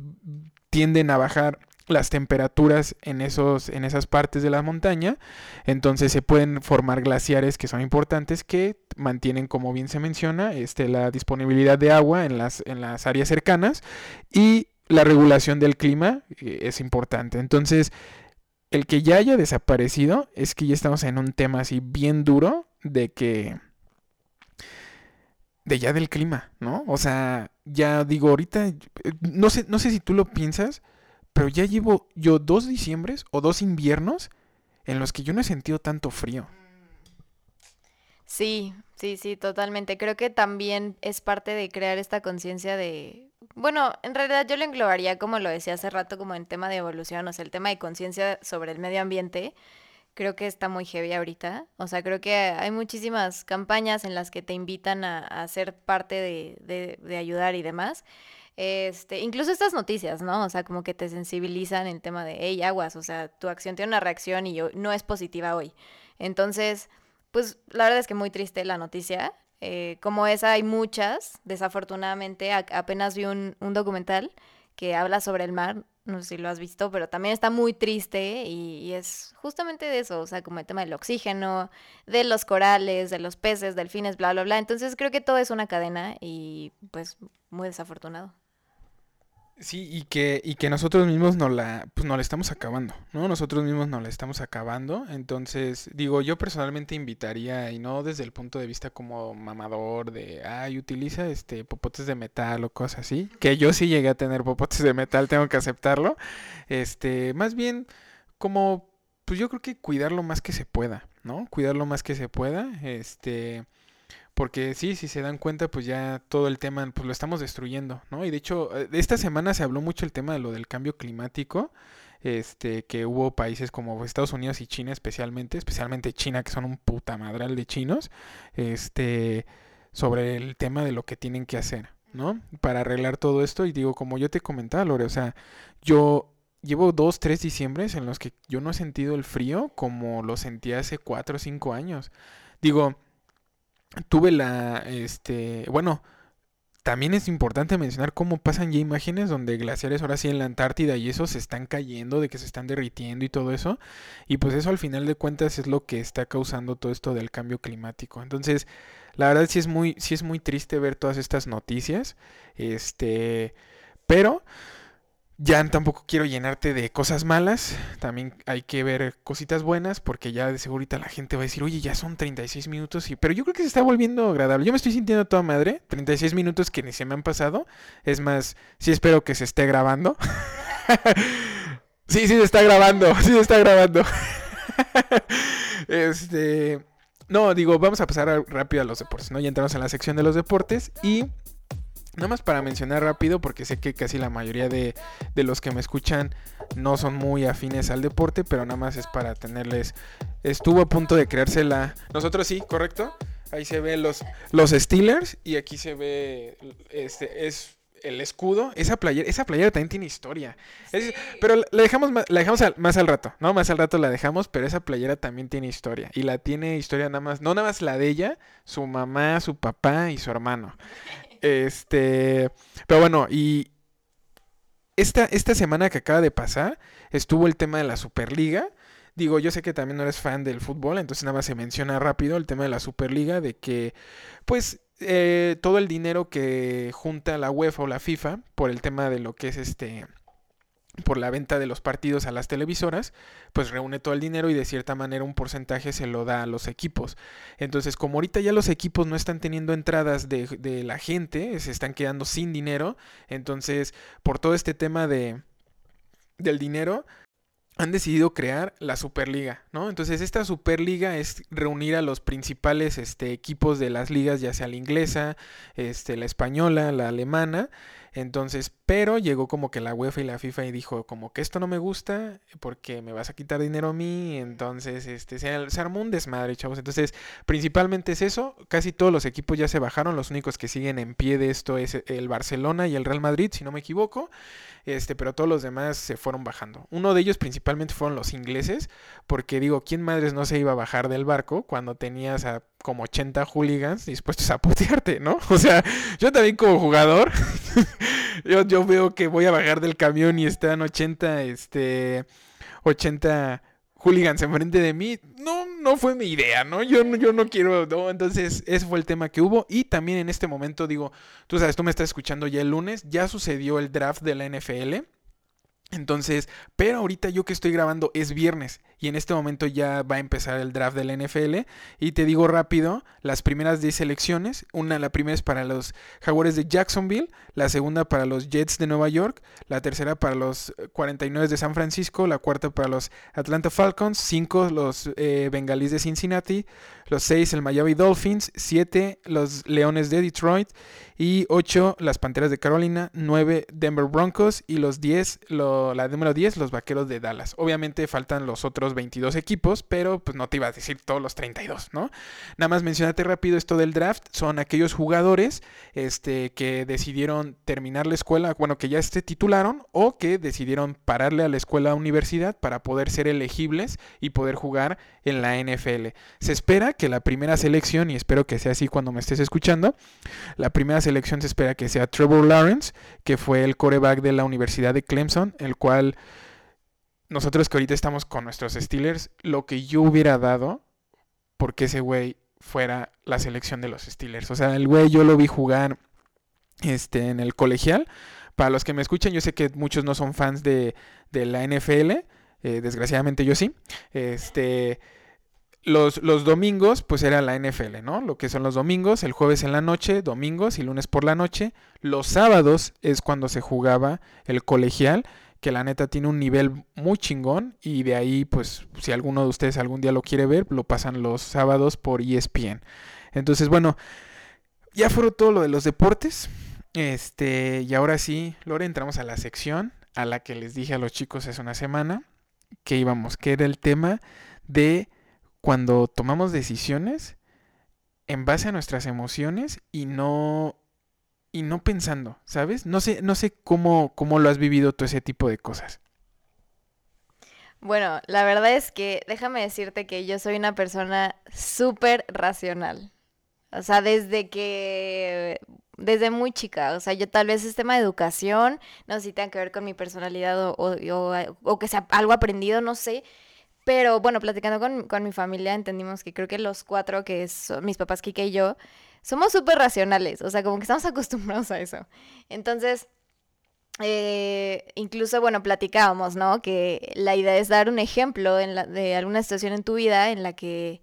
tienden a bajar las temperaturas en esos en esas partes de la montaña, entonces se pueden formar glaciares que son importantes que mantienen como bien se menciona, este la disponibilidad de agua en las en las áreas cercanas y la regulación del clima eh, es importante. Entonces, el que ya haya desaparecido es que ya estamos en un tema así bien duro de que de ya del clima, ¿no? O sea, ya digo ahorita eh, no sé no sé si tú lo piensas, pero ya llevo yo dos diciembres o dos inviernos en los que yo no he sentido tanto frío. Sí, sí, sí, totalmente. Creo que también es parte de crear esta conciencia de, bueno, en realidad yo lo englobaría como lo decía hace rato, como en tema de evolución, o sea, el tema de conciencia sobre el medio ambiente, creo que está muy heavy ahorita. O sea, creo que hay muchísimas campañas en las que te invitan a, ser parte de- de ayudar y demás. Este, incluso estas noticias, ¿no? O sea, como que te sensibilizan el tema de, hey, aguas, o sea, tu acción tiene una reacción y no es positiva hoy. Entonces, pues la verdad es que muy triste la noticia. Eh, como esa hay muchas, desafortunadamente, a- apenas vi un, un documental que habla sobre el mar, no sé si lo has visto, pero también está muy triste y, y es justamente de eso, o sea, como el tema del oxígeno, de los corales, de los peces, delfines, bla, bla, bla. Entonces creo que todo es una cadena y pues muy desafortunado. Sí, y que, y que nosotros mismos no la, pues no la estamos acabando, ¿no? Nosotros mismos no la estamos acabando. Entonces, digo, yo personalmente invitaría, y no desde el punto de vista como mamador de, ay, utiliza este popotes de metal o cosas así, que yo sí llegué a tener popotes de metal, tengo que aceptarlo. Este, más bien como, pues yo creo que cuidar lo más que se pueda, ¿no? Cuidar lo más que se pueda, este... Porque sí, si se dan cuenta, pues ya todo el tema, pues lo estamos destruyendo, ¿no? Y de hecho, eh, esta semana se habló mucho el tema de lo del cambio climático, este, que hubo países como Estados Unidos y China especialmente, especialmente China, que son un puta madral de chinos, este, sobre el tema de lo que tienen que hacer, ¿no? Para arreglar todo esto. Y digo, como yo te comentaba, Lore, o sea, yo llevo dos, tres diciembres en los que yo no he sentido el frío como lo sentí hace cuatro o cinco años. Digo, tuve la, este, bueno, también es importante mencionar cómo pasan ya imágenes donde glaciares ahora sí en la Antártida y eso se están cayendo, de que se están derritiendo y todo eso. Y pues eso al final de cuentas es lo que está causando todo esto del cambio climático. Entonces, la verdad sí es muy, sí es muy triste ver todas estas noticias. Este, pero ya tampoco quiero llenarte de cosas malas. También hay que ver cositas buenas porque ya de seguro la gente va a decir, oye, ya son 36 minutos. Y... Pero yo creo que se está volviendo agradable. Yo me estoy sintiendo toda madre. 36 minutos que ni se me han pasado. Es más, sí espero que se esté grabando. *laughs* sí, sí se está grabando. Sí se está grabando. *laughs* este... No, digo, vamos a pasar rápido a los deportes, ¿no? Ya entramos en la sección de los deportes y... Nada más para mencionar rápido, porque sé que casi la mayoría de, de los que me escuchan no son muy afines al deporte, pero nada más es para tenerles... Estuvo a punto de crearse la... Nosotros sí, ¿correcto? Ahí se ven los, los Steelers y aquí se ve este es el escudo. Esa playera, esa playera también tiene historia. Es- pero la dejamos, la dejamos al- más al rato, ¿no? Más al rato la dejamos, pero esa playera también tiene historia. Y la tiene historia nada más, no nada más la de ella, su mamá, su papá y su hermano. Este, pero bueno, y esta, esta semana que acaba de pasar estuvo el tema de la Superliga. Digo, yo sé que también no eres fan del fútbol, entonces nada más se menciona rápido el tema de la Superliga, de que, pues, eh, todo el dinero que junta la UEFA o la FIFA por el tema de lo que es este por la venta de los partidos a las televisoras, pues reúne todo el dinero y de cierta manera un porcentaje se lo da a los equipos. Entonces, como ahorita ya los equipos no están teniendo entradas de, de la gente, se están quedando sin dinero, entonces por todo este tema de del dinero han decidido crear la Superliga, ¿no? Entonces esta Superliga es reunir a los principales este, equipos de las ligas, ya sea la inglesa, este, la española, la alemana. Entonces, pero llegó como que la UEFA y la FIFA y dijo como que esto no me gusta porque me vas a quitar dinero a mí. Entonces, este, se, se armó un desmadre, chavos. Entonces, principalmente es eso. Casi todos los equipos ya se bajaron. Los únicos que siguen en pie de esto es el Barcelona y el Real Madrid, si no me equivoco. Este, pero todos los demás se fueron bajando. Uno de ellos principalmente fueron los ingleses, porque digo, ¿quién madres no se iba a bajar del barco cuando tenías a como 80 hooligans dispuestos a putearte, ¿no? *laughs* O sea, yo también como jugador, *laughs* yo, yo veo que voy a bajar del camión y están 80, este, 80 hooligans enfrente de mí, no, no fue mi idea, ¿no? Yo, no- yo no quiero, entonces ese fue el tema que hubo y también en este momento digo, tú sabes, tú me estás escuchando ya el lunes, ya sucedió el draft de la NFL. Entonces, pero ahorita yo que estoy grabando es viernes y en este momento ya va a empezar el draft de la NFL y te digo rápido, las primeras 10 selecciones, una la primera es para los Jaguares de Jacksonville, la segunda para los Jets de Nueva York, la tercera para los eh, 49 de San Francisco, la cuarta para los Atlanta Falcons, cinco los eh, Bengalíes de Cincinnati, los seis el Miami Dolphins, siete los Leones de Detroit y 8 las Panteras de Carolina, 9 Denver Broncos y los 10, lo- la número 10 los Vaqueros de Dallas. Obviamente faltan los otros los 22 equipos, pero pues no te iba a decir todos los 32, ¿no? Nada más mencionate rápido esto del draft, son aquellos jugadores este, que decidieron terminar la escuela, bueno, que ya se titularon o que decidieron pararle a la escuela universidad para poder ser elegibles y poder jugar en la NFL. Se espera que la primera selección, y espero que sea así cuando me estés escuchando, la primera selección se espera que sea Trevor Lawrence, que fue el coreback de la Universidad de Clemson, el cual nosotros que ahorita estamos con nuestros Steelers, lo que yo hubiera dado porque ese güey fuera la selección de los Steelers. O sea, el güey yo lo vi jugar este, en el colegial. Para los que me escuchan, yo sé que muchos no son fans de, la NFL. eh, desgraciadamente yo sí. Este. Los, los domingos, pues era la NFL, ¿no? Lo que son los domingos, el jueves en la noche, domingos y lunes por la noche. Los sábados es cuando se jugaba el colegial que la neta tiene un nivel muy chingón y de ahí pues si alguno de ustedes algún día lo quiere ver, lo pasan los sábados por ESPN. Entonces, bueno, ya fueron todo lo de los deportes. Este, y ahora sí, Lore, entramos a la sección a la que les dije a los chicos hace una semana que íbamos, que era el tema de cuando tomamos decisiones en base a nuestras emociones y no y no pensando, ¿sabes? No sé, no sé cómo, cómo lo has vivido todo ese tipo de cosas. Bueno, la verdad es que déjame decirte que yo soy una persona súper racional. O sea, desde que, desde muy chica, o sea, yo tal vez es tema de educación, no sé si tenga que ver con mi personalidad o- o- o que sea algo aprendido, no sé. Pero bueno, platicando con, con mi familia entendimos que creo que los cuatro, que son mis papás, Kike y yo, somos súper racionales, o sea, como que estamos *laughs* acostumbrados a eso. Entonces, eh, incluso, bueno, platicábamos, ¿no? Que la idea es dar un ejemplo de alguna situación en tu vida en la que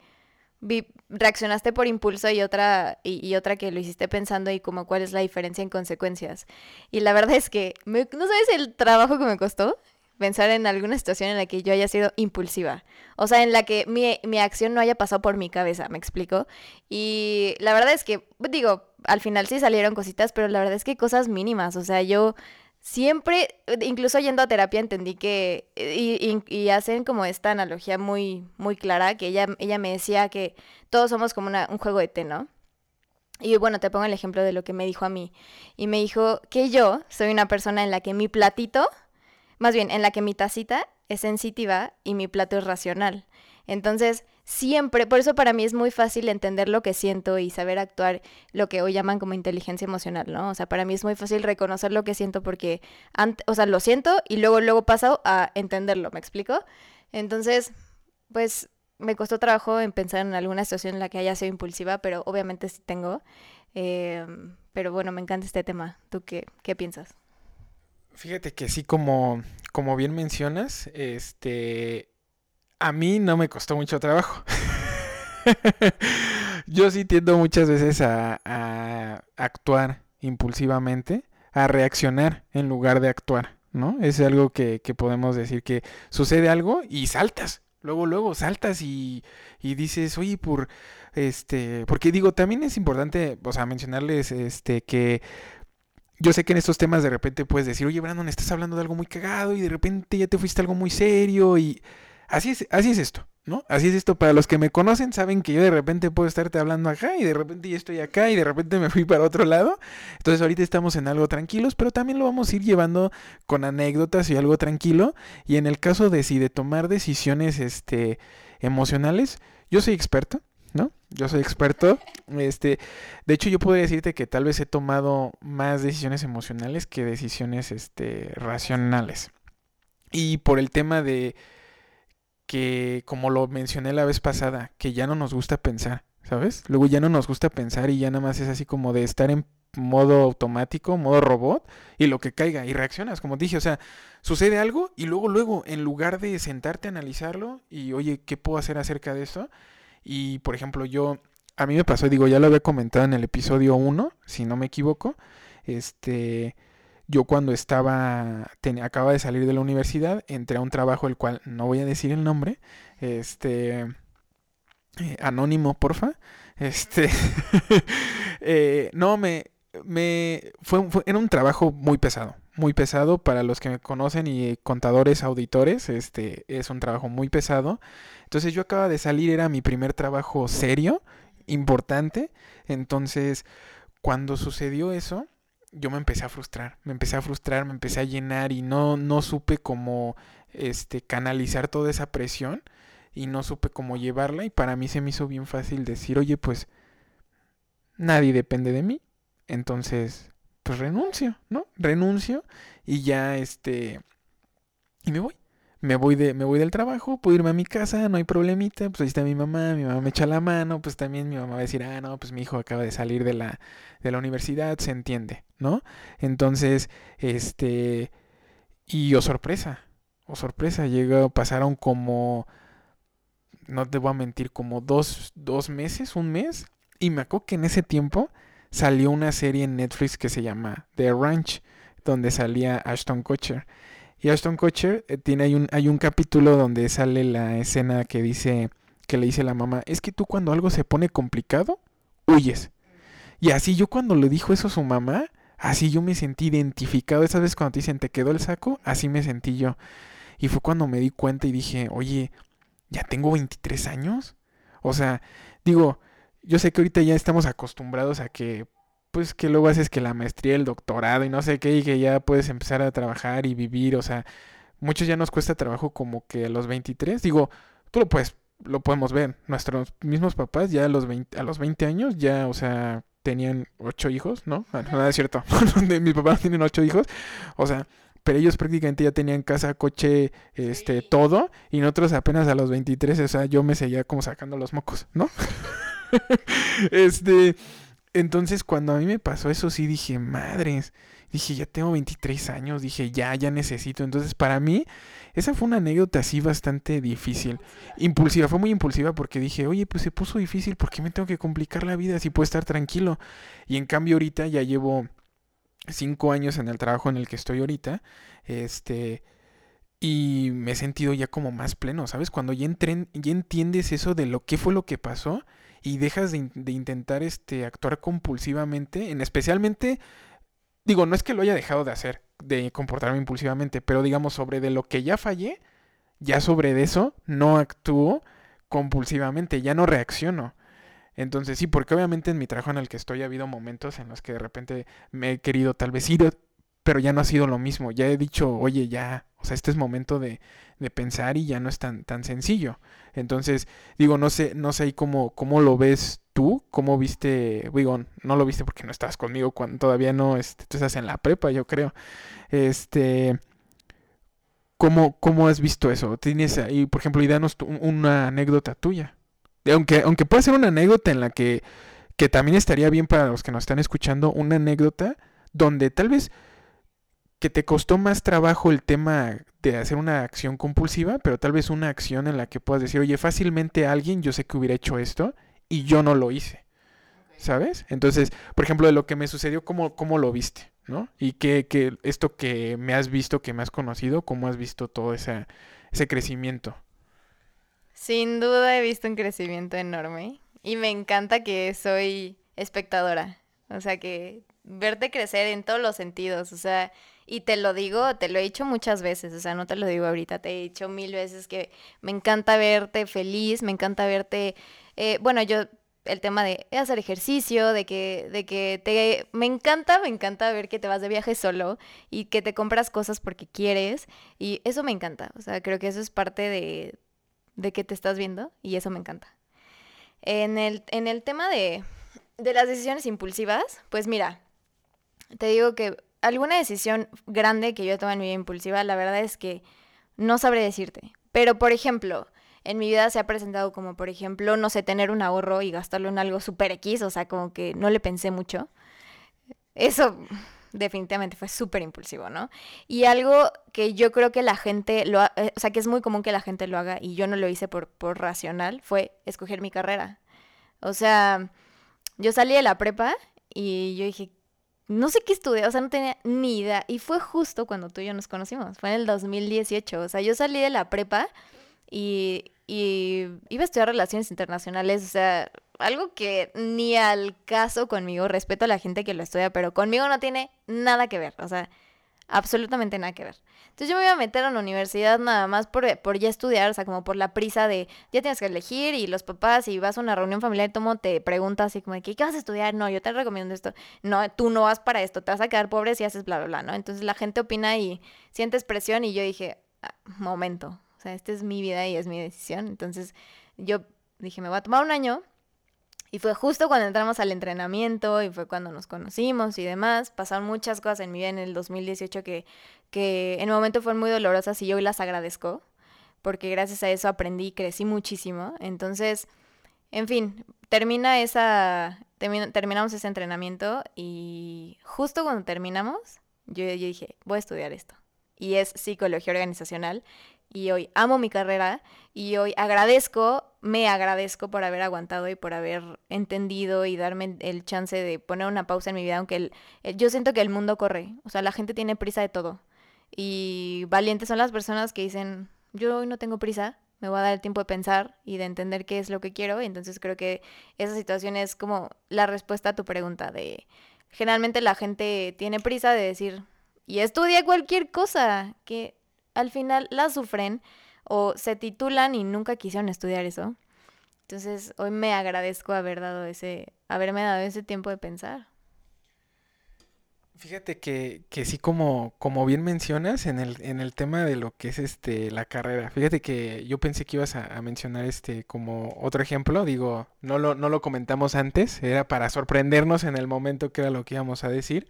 reaccionaste por impulso y otra, y, y otra que lo hiciste pensando y como cuál es la diferencia en consecuencias. Y la verdad es que, me- ¿no sabes el trabajo que me costó? Pensar en alguna situación en la que yo haya sido impulsiva. O sea, en la que mi, mi acción no haya pasado por mi cabeza, ¿me explico? Y la verdad es que, digo, al final sí salieron cositas, pero la verdad es que cosas mínimas. O sea, yo siempre, incluso yendo a terapia, entendí que, y, y- hacen como esta analogía muy, muy clara, que ella, ella me decía que todos somos como un juego de té, ¿no? Y bueno, te pongo el ejemplo de lo que me dijo a mí. Y me dijo que yo soy una persona en la que mi platito, más bien, en la que mi tacita es sensitiva y mi plato es racional. Entonces, siempre, por eso para mí es muy fácil entender lo que siento y saber actuar lo que hoy llaman como inteligencia emocional, ¿no? O sea, para mí es muy fácil reconocer lo que siento porque, o sea, lo siento y luego, luego paso a entenderlo, ¿me explico? Entonces, pues me costó trabajo en pensar en alguna situación en la que haya sido impulsiva, pero obviamente sí tengo. Em, pero bueno, me encanta este tema. ¿Tú qué, qué piensas? Fíjate que sí, como, como bien mencionas, este, a mí no me costó mucho trabajo. *laughs* Yo sí tiendo muchas veces a, a actuar impulsivamente, a reaccionar en lugar de actuar, ¿no? Es algo que, que podemos decir que sucede algo y saltas. Luego, luego saltas y, y dices, oye, por este, porque digo, también es importante, o sea, mencionarles este que yo sé que en estos temas de repente puedes decir, oye, Brandon, estás hablando de algo muy cagado y de repente ya te fuiste a algo muy serio y así es, así es esto, ¿no? Así es esto. Para los que me conocen saben que yo de repente puedo estarte hablando acá y de repente ya estoy acá y de repente me fui para otro lado. Entonces ahorita estamos en algo tranquilos, pero también lo vamos a ir llevando con anécdotas y algo tranquilo. Y en el caso de si de tomar decisiones este, emocionales, yo soy experto. ¿No? Yo soy experto. Este, de hecho, yo podría decirte que tal vez he tomado más decisiones emocionales que decisiones este, racionales. Y por el tema de que, como lo mencioné la vez pasada, que ya no nos gusta pensar, ¿sabes? Luego ya no nos gusta pensar y ya nada más es así como de estar en modo automático, modo robot, y lo que caiga, y reaccionas, como dije, o sea, sucede algo y luego, luego, en lugar de sentarte a analizarlo y, oye, ¿qué puedo hacer acerca de eso? Y, por ejemplo, yo, a mí me pasó, digo, ya lo había comentado en el episodio 1, si no me equivoco, este, yo cuando estaba, acaba de salir de la universidad, entré a un trabajo el cual no voy a decir el nombre, este, eh, anónimo, porfa, este, *laughs* eh, no, me, me, fue, fue, era un trabajo muy pesado, muy pesado para los que me conocen y contadores, auditores, este es un trabajo muy pesado. Entonces yo acaba de salir, era mi primer trabajo serio, importante. Entonces, cuando sucedió eso, yo me empecé a frustrar, me empecé a frustrar, me empecé a llenar y no, no supe cómo este, canalizar toda esa presión y no supe cómo llevarla y para mí se me hizo bien fácil decir, oye, pues nadie depende de mí, entonces pues renuncio, ¿no? Renuncio y ya este y me voy. Me voy de me voy del trabajo, puedo irme a mi casa, no hay problemita, pues ahí está mi mamá, mi mamá me echa la mano, pues también mi mamá va a decir, "Ah, no, pues mi hijo acaba de salir de la de la universidad, se entiende", ¿no? Entonces, este y oh sorpresa, oh sorpresa, llegó pasaron como no te voy a mentir, como dos, dos meses, un mes. Y me acuerdo que en ese tiempo salió una serie en Netflix que se llama The Ranch, donde salía Ashton Kutcher. Y Ashton Kutcher eh, tiene hay un, hay un capítulo donde sale la escena que dice que le dice la mamá, es que tú cuando algo se pone complicado, huyes. Y así yo cuando le dijo eso a su mamá, así yo me sentí identificado. Esa vez cuando te dicen te quedó el saco, así me sentí yo. Y fue cuando me di cuenta y dije, oye, ya tengo 23 años. O sea, digo, yo sé que ahorita ya estamos acostumbrados a que, pues que luego haces que la maestría, el doctorado y no sé qué, y que ya puedes empezar a trabajar y vivir. O sea, muchos ya nos cuesta trabajo como que a los 23. Digo, tú lo puedes, lo podemos ver. Nuestros mismos papás ya a los 20, a los 20 años ya, o sea, tenían ocho hijos, ¿no? Ah, No, es cierto. *laughs* Mis papás tienen ocho hijos. O sea, pero ellos prácticamente ya tenían casa, coche, este, todo, y nosotros apenas a los 23, o sea, yo me seguía como sacando los mocos, ¿no? *laughs* *laughs* este, entonces cuando a mí me pasó eso, sí dije, madres, dije, ya tengo 23 años, dije, ya, ya necesito. Entonces, para mí, esa fue una anécdota así bastante difícil. Impulsiva, fue muy impulsiva porque dije, oye, pues se puso difícil, ¿por qué me tengo que complicar la vida si puedo estar tranquilo? Y en cambio ahorita ya llevo cinco años en el trabajo en el que estoy ahorita, este, y me he sentido ya como más pleno, ¿sabes? Cuando ya, entren, ya entiendes eso de lo que fue lo que pasó y dejas de, intentar este, actuar compulsivamente, en especialmente, digo, no es que lo haya dejado de hacer, de comportarme impulsivamente, pero digamos sobre de lo que ya fallé, ya sobre de eso no actúo compulsivamente, ya no reacciono. Entonces sí, porque obviamente en mi trabajo en el que estoy ha habido momentos en los que de repente me he querido tal vez ir, pero ya no ha sido lo mismo. Ya he dicho, oye, ya, o sea, este es momento de, de pensar y ya no es tan, tan sencillo. Entonces, digo, no sé, no sé cómo, cómo lo ves tú, cómo viste, digo, no lo viste porque no estabas conmigo cuando todavía no, este, tú estás en la prepa, yo creo. Este, ¿cómo, cómo has visto eso? Tienes ahí, por ejemplo, y danos una anécdota tuya. Aunque, aunque pueda ser una anécdota en la que, que también estaría bien para los que nos están escuchando, una anécdota donde tal vez que te costó más trabajo el tema de hacer una acción compulsiva, pero tal vez una acción en la que puedas decir, oye, fácilmente alguien yo sé que hubiera hecho esto y yo no lo hice. ¿Sabes? Entonces, por ejemplo, de lo que me sucedió, ¿cómo, cómo lo viste? ¿No? Y que, que esto que me has visto, que me has conocido, ¿cómo has visto todo ese, ese crecimiento? Sin duda he visto un crecimiento enorme y me encanta que soy espectadora. O sea, que verte crecer en todos los sentidos. O sea, y te lo digo, te lo he dicho muchas veces. O sea, no te lo digo ahorita, te he dicho mil veces que me encanta verte feliz, me encanta verte. Eh, bueno, yo el tema de hacer ejercicio, de que, de que te, me encanta, me encanta ver que te vas de viaje solo y que te compras cosas porque quieres y eso me encanta, o sea, creo que eso es parte de, de que te estás viendo y eso me encanta. En el, en el tema de, de las decisiones impulsivas, pues mira, te digo que alguna decisión grande que yo tomo en mi vida impulsiva, la verdad es que no sabré decirte, pero por ejemplo, en mi vida se ha presentado como, por ejemplo, no sé, tener un ahorro y gastarlo en algo super X, o sea, como que no le pensé mucho. Eso definitivamente fue súper impulsivo, ¿no? Y algo que yo creo que la gente lo, ha, o sea, que es muy común que la gente lo haga y yo no lo hice por, por racional, fue escoger mi carrera. O sea, yo salí de la prepa y yo dije, no sé qué estudié, o sea, no tenía ni idea. Y fue justo cuando tú y yo nos conocimos, fue en el 2018. O sea, yo salí de la prepa y, y iba a estudiar relaciones internacionales, o sea, algo que ni al caso conmigo, respeto a la gente que lo estudia, pero conmigo no tiene nada que ver, o sea, absolutamente nada que ver. Entonces yo me iba a meter a la universidad nada más por, por ya estudiar, o sea, como por la prisa de ya tienes que elegir y los papás, y vas a una reunión familiar, tomo te pregunta así como de ¿qué, ¿qué vas a estudiar? No, yo te recomiendo esto. No, tú no vas para esto, te vas a quedar pobre si haces bla, bla, bla, ¿no? Entonces la gente opina y sientes presión y yo dije, "Ah, momento, o sea, esta es mi vida y es mi decisión. Entonces yo dije, me voy a tomar un año. Y fue justo cuando entramos al entrenamiento y fue cuando nos conocimos y demás. Pasaron muchas cosas en mi vida en el 2018 que, que en el momento fueron muy dolorosas y yo hoy las agradezco porque gracias a eso aprendí y crecí muchísimo. Entonces, en fin, termina esa, termina- terminamos ese entrenamiento y justo cuando terminamos, yo, yo dije, voy a estudiar esto. Y es psicología organizacional. Y hoy amo mi carrera y hoy agradezco, me agradezco por haber aguantado y por haber entendido y darme el chance de poner una pausa en mi vida, aunque el- el- yo siento que el mundo corre, o sea, la gente tiene prisa de todo. Y valientes son las personas que dicen, yo hoy no tengo prisa, me voy a dar el tiempo de pensar y de entender qué es lo que quiero. Y entonces creo que esa situación es como la respuesta a tu pregunta de, generalmente la gente tiene prisa de decir, y estudia cualquier cosa, que al final la sufren o se titulan y nunca quisieron estudiar eso. Entonces, hoy me agradezco haber dado ese, haberme dado ese tiempo de pensar. Fíjate que, que sí, como, como bien mencionas en el, en el tema de lo que es este la carrera. Fíjate que yo pensé que ibas a, mencionar este como otro ejemplo. Digo, no lo, no lo comentamos antes, era para sorprendernos en el momento que era lo que íbamos a decir.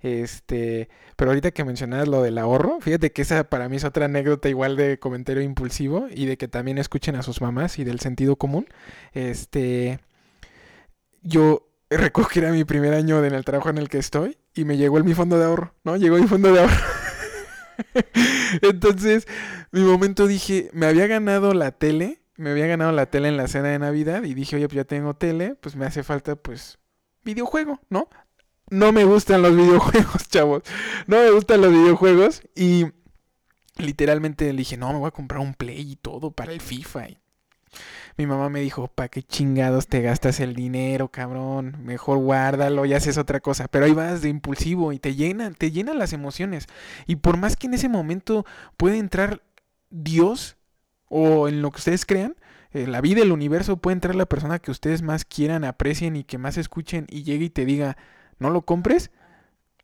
Este, pero ahorita que mencionabas lo del ahorro, fíjate que esa para mí es otra anécdota igual de comentario impulsivo y de que también escuchen a sus mamás y del sentido común. Este, yo *laughs* recuerdo que era mi primer año en el trabajo en el que estoy y me llegó el, mi fondo de ahorro, ¿no? Llegó mi fondo de ahorro. *laughs* Entonces, mi momento dije, me había ganado la tele, me había ganado la tele en la cena de Navidad y dije, oye, pues ya tengo tele, pues me hace falta, pues, videojuego, ¿no? No me gustan los videojuegos, *laughs* chavos. No me gustan los videojuegos y literalmente le dije, no, me voy a comprar un Play y todo para el FIFA. Y mi mamá me dijo, ¿para qué chingados te gastas el dinero, cabrón? Mejor guárdalo y haces otra cosa. Pero ahí vas de impulsivo y te llenan, te llenan las emociones. Y por más que en ese momento puede entrar Dios o en lo que ustedes crean, eh, la vida, el universo, puede entrar la persona que ustedes más quieran, aprecien y que más escuchen y llegue y te diga, no lo compres,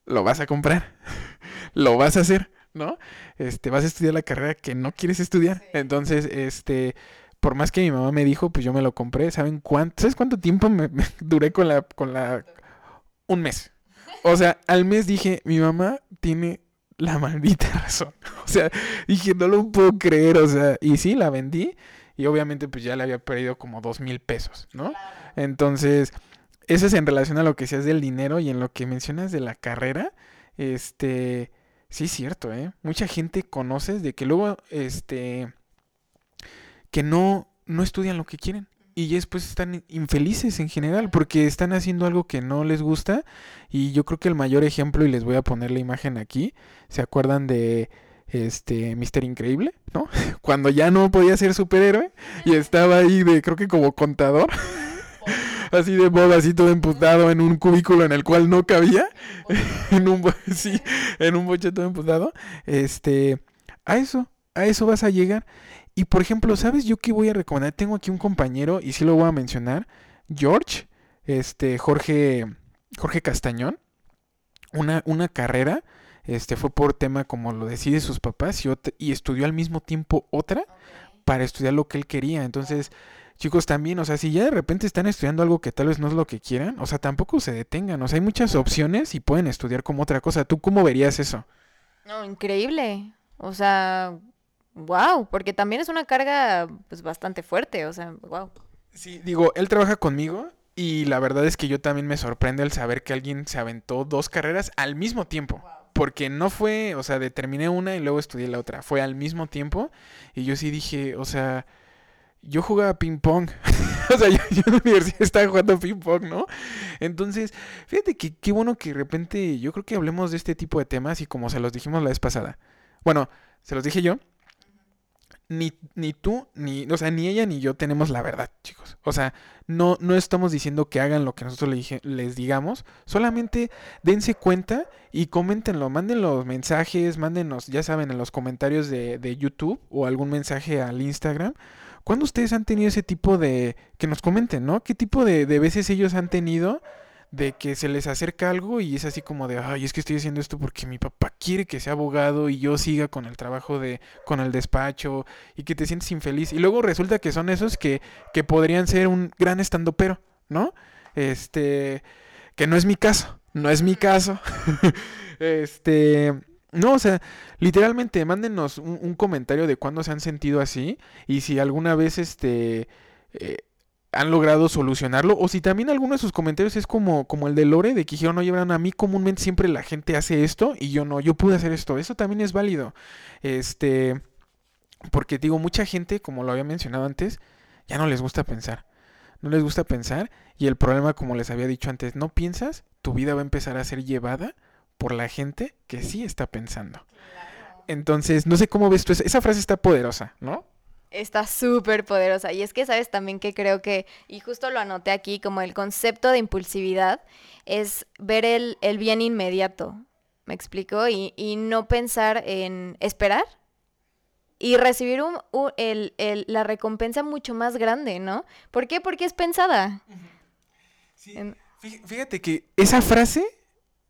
lo vas a comprar, *laughs* lo vas a hacer, ¿no? Este, vas a estudiar la carrera que no quieres estudiar. Entonces, este, por más que mi mamá me dijo, pues yo me lo compré. ¿Saben cuánto? ¿Sabes cuánto tiempo me, me *laughs* duré con la, con la, un mes? O sea, al mes dije, mi mamá tiene la maldita *laughs* razón. O sea, dije, no lo puedo creer, o sea, y sí, la vendí. Y obviamente pues ya le había perdido como dos mil pesos, ¿no? Entonces, eso es en relación a lo que seas del dinero y en lo que mencionas de la carrera. Este, sí es cierto, ¿eh? Mucha gente conoces de que luego, este, que no, no estudian lo que quieren. Y después están infelices en general porque están haciendo algo que no les gusta. Y yo creo que el mayor ejemplo, y les voy a poner la imagen aquí, ¿se acuerdan de este Mister Increíble? ¿No? *laughs* Cuando ya no podía ser superhéroe y estaba ahí de, creo que como contador. *laughs* Así de boba, así todo emputado en un cubículo en el cual no cabía. *laughs* en un, sí, en un boche emputado. Este, a eso, a eso vas a llegar. Y por ejemplo, ¿sabes yo qué voy a recomendar? Tengo aquí un compañero y sí lo voy a mencionar, George, este Jorge Jorge Castañón, una, una carrera, este fue por tema como lo decide sus papás y, y estudió al mismo tiempo otra para estudiar lo que él quería. Entonces, chicos, también, o sea, si ya de repente están estudiando algo que tal vez no es lo que quieran, o sea, tampoco se detengan, o sea, hay muchas opciones y pueden estudiar como otra cosa. ¿Tú cómo verías eso? No, increíble. O sea, wow, porque también es una carga pues bastante fuerte, o sea, wow. Sí, digo, él trabaja conmigo y la verdad es que yo también me sorprende el saber que alguien se aventó dos carreras al mismo tiempo. Porque no fue, o sea, determiné una y luego estudié la otra. Fue al mismo tiempo y yo sí dije, o sea, yo jugaba ping pong. *laughs* o sea, yo, yo en la universidad estaba jugando ping pong, ¿no? Entonces, fíjate que qué bueno que de repente yo creo que hablemos de este tipo de temas y como se los dijimos la vez pasada. Bueno, se los dije yo. Ni, ni tú, ni, o sea, ni ella ni yo tenemos la verdad, chicos. O sea, no, no estamos diciendo que hagan lo que nosotros les digamos. Solamente dense cuenta y coméntenlo. Manden los mensajes, mándenos, ya saben, en los comentarios de, de YouTube o algún mensaje al Instagram. ¿Cuándo ustedes han tenido ese tipo de... que nos comenten, ¿no? ¿Qué tipo de, de veces ellos han tenido de que se les acerca algo y es así como de, ay, es que estoy haciendo esto porque mi papá quiere que sea abogado y yo siga con el trabajo de, con el despacho y que te sientes infeliz. Y luego resulta que son esos que, que podrían ser un gran estandopero, ¿no? Este, que no es mi caso, no es mi caso. *laughs* este, no, o sea, literalmente mándenos un, un comentario de cuándo se han sentido así y si alguna vez, este, eh, han logrado solucionarlo o si también alguno de sus comentarios es como, como el de Lore, de que dijeron, oye, Bran, a mí comúnmente siempre la gente hace esto y yo no, yo pude hacer esto, eso también es válido. Este, porque digo, mucha gente, como lo había mencionado antes, ya no les gusta pensar. No les gusta pensar y el problema, como les había dicho antes, no piensas, tu vida va a empezar a ser llevada por la gente que sí está pensando. Entonces, no sé cómo ves tú, esa, esa frase está poderosa, ¿no? Está súper poderosa. Y es que, ¿sabes? También que creo que, y justo lo anoté aquí, como el concepto de impulsividad es ver el, el bien inmediato. ¿Me explico? Y, y no pensar en esperar y recibir un, un- el- el- la recompensa mucho más grande, ¿no? ¿Por qué? Porque es pensada. En- Fí- Fíjate que esa frase,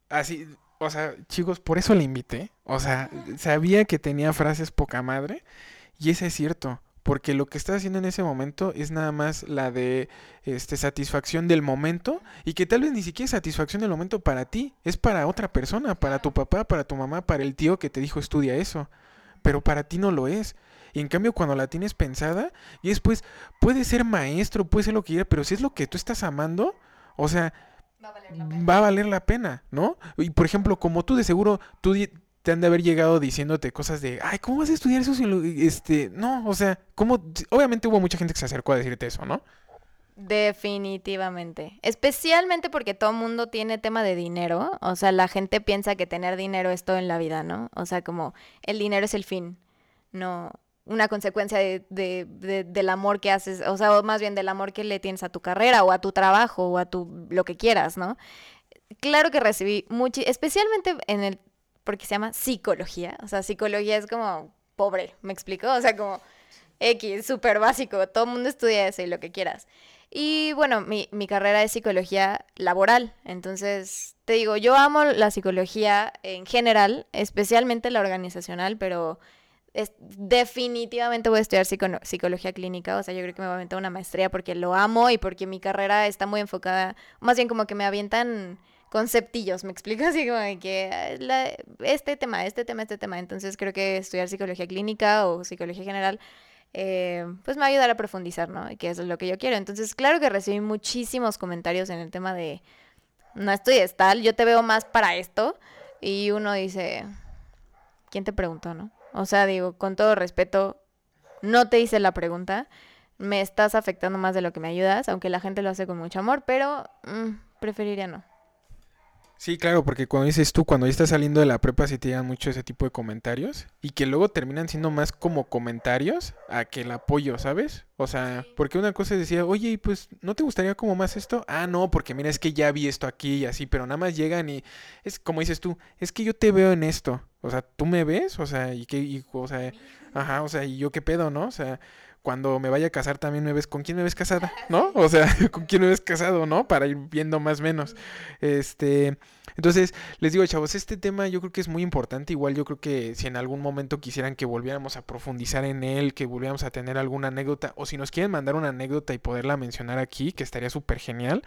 así, o sea, chicos, por eso la invité. O sea, sabía que tenía frases poca madre y eso es cierto. Porque lo que estás haciendo en ese momento es nada más la de este, satisfacción del momento y que tal vez ni siquiera es satisfacción del momento para ti, es para otra persona, para tu papá, para tu mamá, para el tío que te dijo estudia eso, pero para ti no lo es. Y en cambio cuando la tienes pensada y después puede ser maestro, puede ser lo que quiera, pero si es lo que tú estás amando, o sea, va a valer la pena, ¿no? Y por ejemplo, como tú de seguro, tú te han de haber llegado diciéndote cosas de, ay, ¿cómo vas a estudiar eso? si este, no, o sea, ¿cómo? Obviamente hubo mucha gente que se acercó a decirte eso, ¿no? Definitivamente. Especialmente porque todo mundo tiene tema de dinero. O sea, la gente piensa que tener dinero es todo en la vida, ¿no? O sea, como el dinero es el fin, no una consecuencia de, de- de- del amor que haces, o sea, o más bien del amor que le tienes a tu carrera o a tu trabajo o a tu lo que quieras, ¿no? Claro que recibí mucho, especialmente en el, porque se llama psicología. O sea, psicología es como pobre, ¿me explico? O sea, como X, súper básico, todo el mundo estudia eso y lo que quieras. Y bueno, mi, mi carrera es psicología laboral, entonces te digo, yo amo la psicología en general, especialmente la organizacional, pero es- definitivamente voy a estudiar psico- psicología clínica, o sea, yo creo que me voy a aventar una maestría porque lo amo y porque mi carrera está muy enfocada, más bien como que me avientan conceptillos, ¿me explico? *laughs* Así como que la- este tema, este tema, este tema, entonces creo que estudiar psicología clínica o psicología general eh, pues me va a ayudar a profundizar, ¿no? Y que eso es lo que yo quiero. Entonces, claro que recibí muchísimos comentarios en el tema de, no estudies tal, yo te veo más para esto. Y uno dice, ¿quién te preguntó, no? O sea, digo, con todo respeto, no te hice la pregunta, me estás afectando más de lo que me ayudas, aunque la gente lo hace con mucho amor, pero mm, preferiría no. Sí, claro, porque cuando dices tú, cuando ya estás saliendo de la prepa, sí te llegan mucho ese tipo de comentarios y que luego terminan siendo más como comentarios a que el apoyo, ¿sabes? O sea, porque una cosa decir, oye, y pues, ¿no te gustaría como más esto? Ah, no, porque mira, es que ya vi esto aquí y así, pero nada más llegan y es como dices tú, es que yo te veo en esto. O sea, ¿tú me ves? O sea, y qué, y, o sea, ajá, o sea, ¿y yo qué pedo, no? O sea, cuando me vaya a casar también me ves, ¿con quién me ves casada? *laughs* ¿No? O sea, *laughs* ¿con quién me ves casado, no? Para ir viendo más o menos. Este, entonces, les digo, chavos, este tema yo creo que es muy importante. Igual yo creo que si en algún momento quisieran que volviéramos a profundizar en él, que volviéramos a tener alguna anécdota, o si nos quieren mandar una anécdota y poderla mencionar aquí, que estaría súper genial.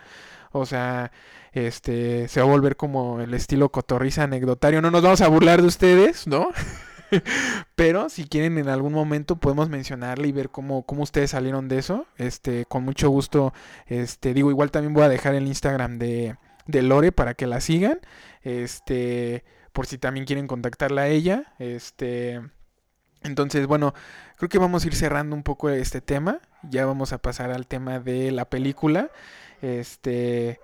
O sea, este, se va a volver como el estilo cotorriza anecdotario. No nos vamos a burlar de ustedes, ¿no? *laughs* *laughs* Pero si quieren en algún momento podemos mencionarle y ver cómo, cómo ustedes salieron de eso. Este, con mucho gusto, este, digo, igual también voy a dejar el Instagram de, de Lore para que la sigan. Este, por si también quieren contactarla a ella. Este, entonces, bueno, creo que vamos a ir cerrando un poco este tema. Ya vamos a pasar al tema de la película. Este,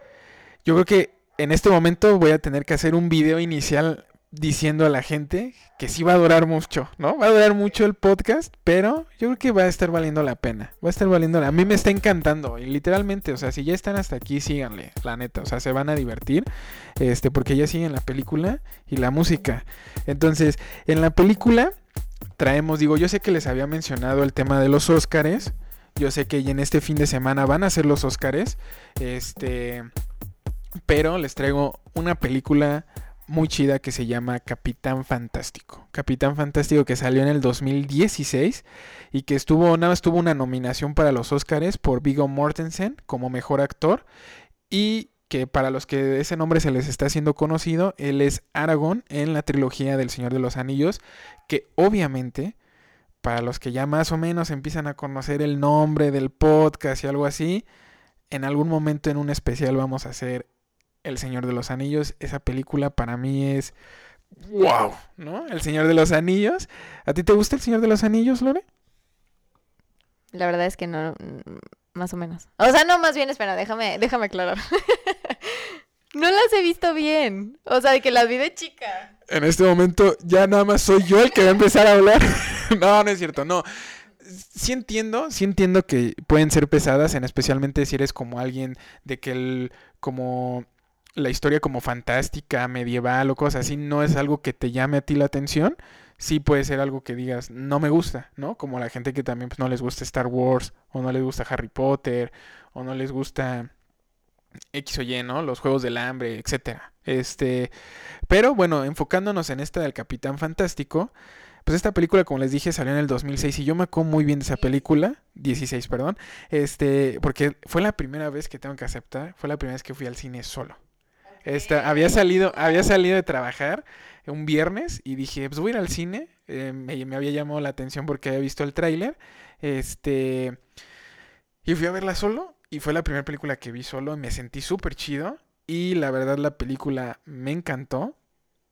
yo creo que en este momento voy a tener que hacer un video inicial diciendo a la gente que sí va a durar mucho, ¿no? Va a durar mucho el podcast, pero yo creo que va a estar valiendo la pena. Va a estar valiendo la... A mí me está encantando y literalmente, o sea, si ya están hasta aquí, síganle, la neta, o sea, se van a divertir, este, porque ya siguen la película y la música. Entonces, en la película traemos, digo, yo sé que les había mencionado el tema de los Óscares, yo sé que en este fin de semana van a ser los Óscares, este, pero les traigo una película muy chida que se llama Capitán Fantástico. Capitán Fantástico que salió en el 2016 y que estuvo, nada más tuvo una nominación para los Oscars por Viggo Mortensen como mejor actor y que para los que ese nombre se les está haciendo conocido, él es Aragorn en la trilogía del Señor de los Anillos, que obviamente para los que ya más o menos empiezan a conocer el nombre del podcast y algo así, en algún momento en un especial vamos a hacer el Señor de los Anillos, esa película para mí es wow, ¿no? El Señor de los Anillos. ¿A ti te gusta El Señor de los Anillos, Lore? La verdad es que no, mm, más o menos. O sea, no, más bien, espera, déjame, déjame aclarar. *laughs* no las he visto bien. O sea, de que las vi de chica. En este momento ya nada más soy yo el que va a empezar a hablar. *laughs* no, no es cierto, no. Sí entiendo, sí entiendo que pueden ser pesadas, en especialmente si eres como alguien de que el, como la historia como fantástica, medieval o cosas así no es algo que te llame a ti la atención, sí puede ser algo que digas, no me gusta, ¿no? Como la gente que también pues, no les gusta Star Wars, o no les gusta Harry Potter, o no les gusta X o Y, ¿no? Los Juegos del Hambre, etcétera. Este, pero bueno, enfocándonos en esta del Capitán Fantástico, pues esta película, como les dije, salió en el 2006 y yo me acuerdo muy bien de esa película, 16, perdón, este, porque fue la primera vez que tengo que aceptar, fue la primera vez que fui al cine solo. Esta, había salido, había salido de trabajar un viernes y dije, pues voy a ir al cine. Eh, me, había llamado la atención porque había visto el tráiler. Este. Y fui a verla solo. Y fue la primera película que vi solo. Me sentí súper chido. Y la verdad la película me encantó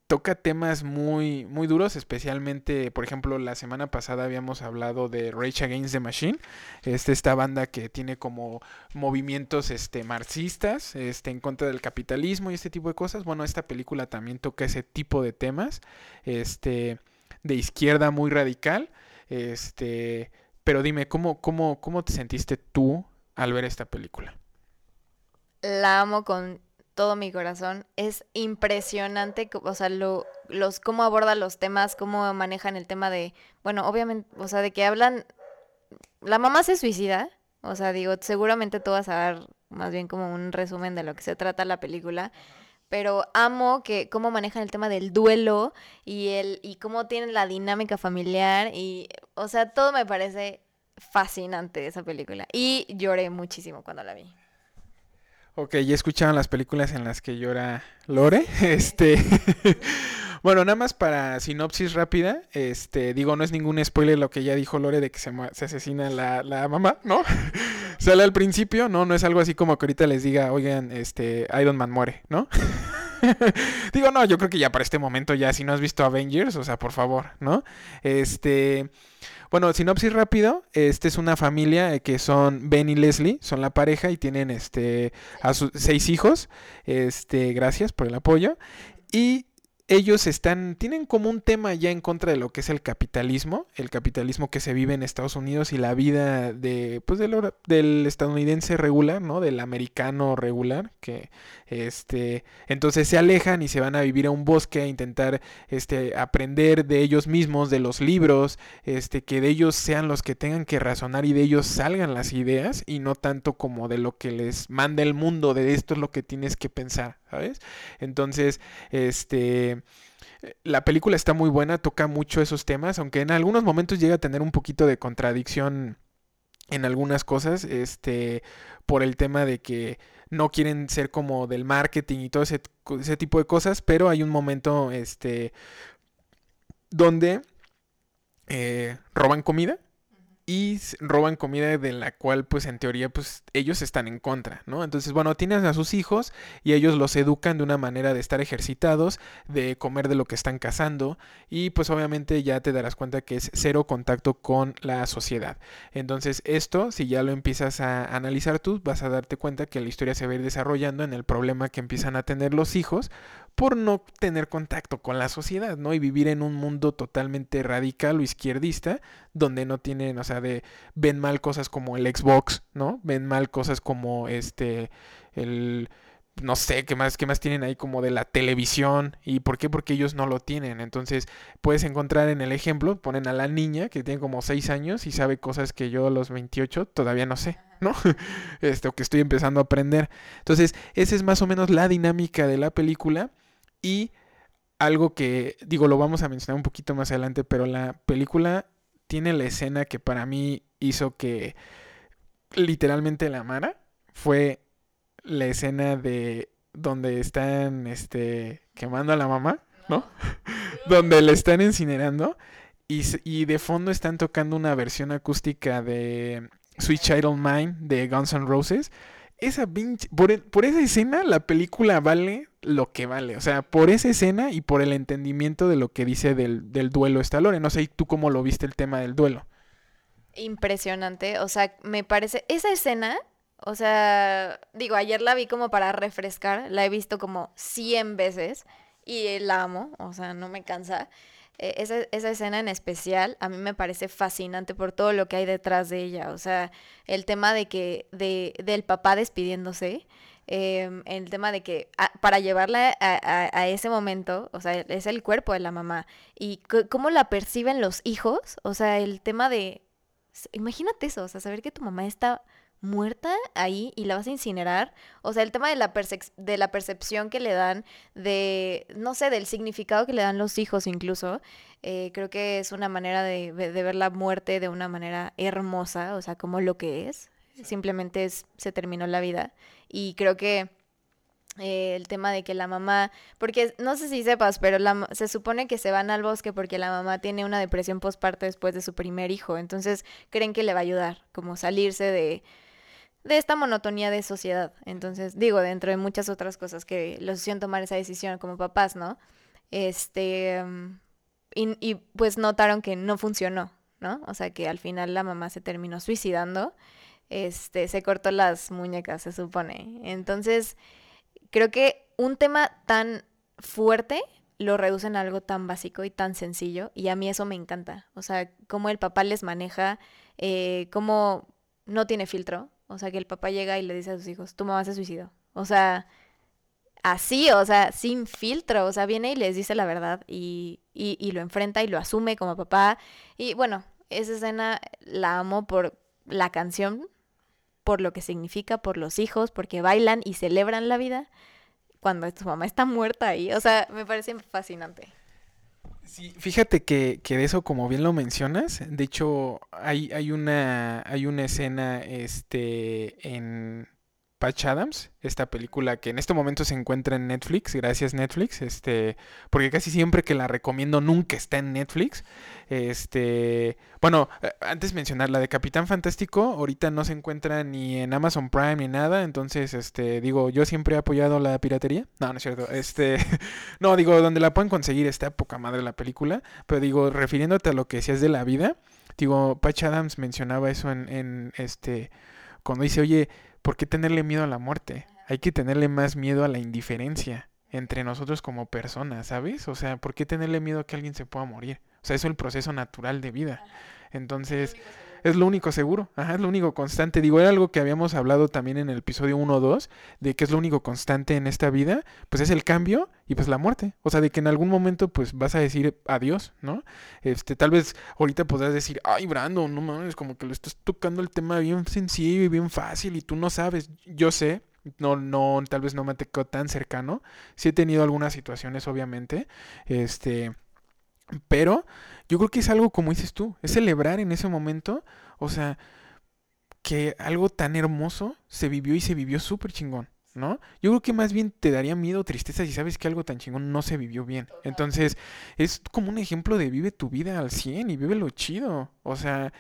toca temas muy, muy duros, especialmente, por ejemplo, la semana pasada habíamos hablado de Rage Against the Machine, este, esta banda que tiene como movimientos este, marxistas este, en contra del capitalismo y este tipo de cosas. Bueno, esta película también toca ese tipo de temas, este, de izquierda muy radical, este, pero dime, ¿cómo, cómo, cómo te sentiste tú al ver esta película? La amo con todo mi corazón. Es impresionante, o sea, lo, los, cómo aborda los temas, cómo manejan el tema de, bueno, obviamente, o sea, de que hablan, la mamá se suicida, o sea, digo, seguramente tú vas a dar más bien como un resumen de lo que se trata la película, pero amo que cómo manejan el tema del duelo y el y cómo tienen la dinámica familiar y, o sea, todo me parece fascinante esa película y lloré muchísimo cuando la vi. Ok, ya escucharon las películas en las que llora Lore. *laughs* Este. *laughs* bueno, nada más para sinopsis rápida. Este, digo, no es ningún spoiler lo que ya dijo Lore de que se, se asesina la, la, mamá, ¿no? *laughs* Sale al principio, ¿no? No es algo así como que ahorita les diga, oigan, este, Iron Man muere, ¿no? *laughs* digo, no, yo creo que ya para este momento, ya si no has visto Avengers, o sea, por favor, ¿no? Este. Bueno, sinopsis rápido, este es una familia eh, que son Ben y Leslie, son la pareja y tienen este a sus seis hijos. Este, gracias por el apoyo. Y ellos están, tienen como un tema ya en contra de lo que es el capitalismo, el capitalismo que se vive en Estados Unidos y la vida de, pues del, estadounidense regular, ¿no? Del americano regular, que, este, entonces se alejan y se van a vivir a un bosque a intentar, este, aprender de ellos mismos, de los libros, este, que de ellos sean los que tengan que razonar y de ellos salgan las ideas y no tanto como de lo que les manda el mundo, de esto es lo que tienes que pensar, ¿sabes? Entonces, este la película está muy buena, toca mucho esos temas, aunque en algunos momentos llega a tener un poquito de contradicción en algunas cosas, este, por el tema de que no quieren ser como del marketing y todo ese, ese tipo de cosas, pero hay un momento, este, donde eh, roban comida y roban comida de la cual pues en teoría pues ellos están en contra, ¿no? Entonces bueno, tienen a sus hijos y ellos los educan de una manera de estar ejercitados, de comer de lo que están cazando y pues obviamente ya te darás cuenta que es cero contacto con la sociedad. Entonces esto, si ya lo empiezas a analizar tú, vas a darte cuenta que la historia se va a ir desarrollando en el problema que empiezan a tener los hijos por no tener contacto con la sociedad, ¿no? Y vivir en un mundo totalmente radical o izquierdista, donde no tienen, o sea, de ven mal cosas como el Xbox, ¿no? Ven mal cosas como este el no sé, ¿qué más, qué más tienen ahí como de la televisión? ¿Y por qué? Porque ellos no lo tienen. Entonces, puedes encontrar en el ejemplo, ponen a la niña que tiene como 6 años y sabe cosas que yo a los 28 todavía no sé, ¿no? *laughs* Esto que estoy empezando a aprender. Entonces, esa es más o menos la dinámica de la película y algo que, digo, lo vamos a mencionar un poquito más adelante, pero la película tiene la escena que para mí hizo que literalmente la amara. Fue la escena de donde están este quemando a la mamá, ¿no? *laughs* donde le están incinerando y, y de fondo están tocando una versión acústica de Sweet Child Mine de Guns N' Roses. Esa pinche, por, el- por esa escena la película vale lo que vale. O sea, por esa escena y por el entendimiento de lo que dice del, del duelo esta Lore. No sé, ¿y ¿tú cómo lo viste el tema del duelo? Impresionante, o sea, me parece, esa escena, o sea, digo, ayer la vi como para refrescar, la he visto como 100 veces y la amo, o sea, no me cansa. Eh, esa, esa escena en especial a mí me parece fascinante por todo lo que hay detrás de ella, o sea, el tema de que, de, del papá despidiéndose, em, el tema de que a- para llevarla a, a- a ese momento, o sea, es el cuerpo de la mamá y cómo la perciben los hijos, o sea, el tema de Imagínate eso, o sea, saber que tu mamá está muerta ahí y la vas a incinerar. O sea, el tema de la, percep- de la percepción que le dan, de, no sé, del significado que le dan los hijos incluso, eh, creo que es una manera de, de ver la muerte de una manera hermosa, o sea, como lo que es. Simplemente es, se terminó la vida. Y creo que eh, el tema de que la mamá, porque no sé si sepas, pero la se supone que se van al bosque porque la mamá tiene una depresión postparto después de su primer hijo, entonces creen que le va a ayudar, como salirse de, de esta monotonía de sociedad. Entonces, digo, dentro de muchas otras cosas que los hicieron tomar esa decisión como papás, ¿no? Este, mm, y, y pues notaron que no funcionó, ¿no? O sea, que al final la mamá se terminó suicidando, este, se cortó las muñecas, se supone. Entonces, creo que un tema tan fuerte lo reducen a algo tan básico y tan sencillo y a mí eso me encanta. O sea, cómo el papá les maneja, eh, cómo no tiene filtro. O sea, que el papá llega y le dice a sus hijos, tu mamá se suicidó. O sea, así, o sea, sin filtro. O sea, viene y les dice la verdad y, y, y lo enfrenta y lo asume como papá. Y bueno, esa escena la amo por la canción, por lo que significa, por los hijos, porque bailan y celebran la vida cuando tu mamá está muerta ahí. O sea, me parece fascinante. Sí, fíjate que, que de eso, como bien lo mencionas, de hecho, hay, hay una, hay una escena este, en Patch Adams, esta película que en este momento se encuentra en Netflix, gracias Netflix, este, porque casi siempre que la recomiendo nunca está en Netflix. Este, bueno, eh, antes mencionar la de Capitán Fantástico, ahorita no se encuentra ni en Amazon Prime ni nada, entonces, este, digo, yo siempre he apoyado la piratería. No, no es cierto. Este, *laughs* no, digo, donde la pueden conseguir está poca madre la película, pero digo, refiriéndote a lo que decías de la vida, digo, Patch Adams mencionaba eso en, en este, cuando dice, oye, ¿por qué tenerle miedo a la muerte? Hay que tenerle más miedo a la indiferencia entre nosotros como personas, ¿sabes? O sea, ¿por qué tenerle miedo a que alguien se pueda morir? O sea, eso es el proceso natural de vida. Entonces, es lo único seguro, ajá, es lo único constante. Digo, era algo que habíamos hablado también en el episodio 1 o 2, de que es lo único constante en esta vida, pues es el cambio y pues la muerte. O sea, de que en algún momento pues vas a decir adiós, ¿no? Este, tal vez ahorita podrás decir, ay, Brandon, no mames, como que le estás tocando el tema bien sencillo y bien fácil y tú no sabes. Yo sé, no, no, tal vez no me tocado tan cercano. Sí he tenido algunas situaciones, obviamente. Este, pero yo creo que es algo como dices tú, es celebrar en ese momento, o sea, que algo tan hermoso se vivió y se vivió súper chingón, ¿no? Yo creo que más bien te daría miedo o tristeza si sabes que algo tan chingón no se vivió bien. Entonces, es como un ejemplo de vive tu vida al 100 y vive lo chido, o sea,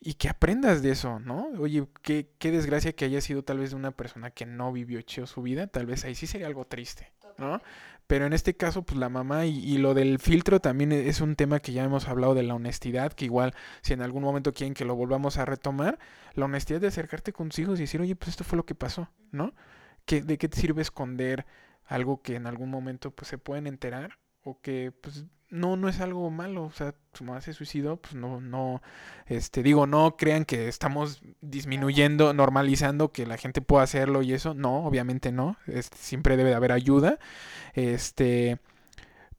y que aprendas de eso, ¿no? Oye, qué, qué desgracia que haya sido tal vez de una persona que no vivió chido su vida, tal vez ahí sí sería algo triste, ¿no? Pero en este caso, pues la mamá y, y lo del filtro también e- es un tema que ya hemos hablado de la honestidad, que igual si en algún momento quieren que lo volvamos a retomar, la honestidad de acercarte con tus hijos y decir, oye, pues esto fue lo que pasó, ¿no? ¿Qué, ¿De qué te sirve esconder algo que en algún momento pues se pueden enterar o que pues no no es algo malo, o sea, su mamá se suicidó, pues no no este digo, no crean que estamos disminuyendo, normalizando que la gente pueda hacerlo y eso, no, obviamente no, este, siempre debe de haber ayuda. Este,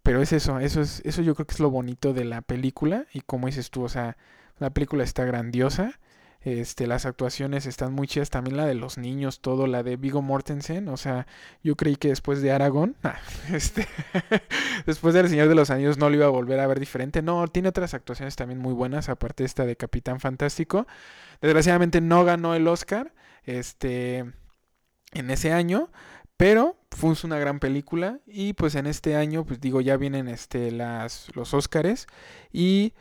pero es eso, eso es eso yo creo que es lo bonito de la película y como dices tú, o sea, la película está grandiosa. Este, las actuaciones están muy chidas, también la de los niños, todo, la de Vigo Mortensen, o sea, yo creí que después de Aragón, *laughs* ah, este, *laughs* después del Señor de los Anillos no lo iba a volver a ver diferente, no, tiene otras actuaciones también muy buenas, aparte de esta de Capitán Fantástico, desgraciadamente no ganó el Oscar, este, en ese año, pero fue una gran película y pues en este año, pues digo, ya vienen este, las, los Oscars y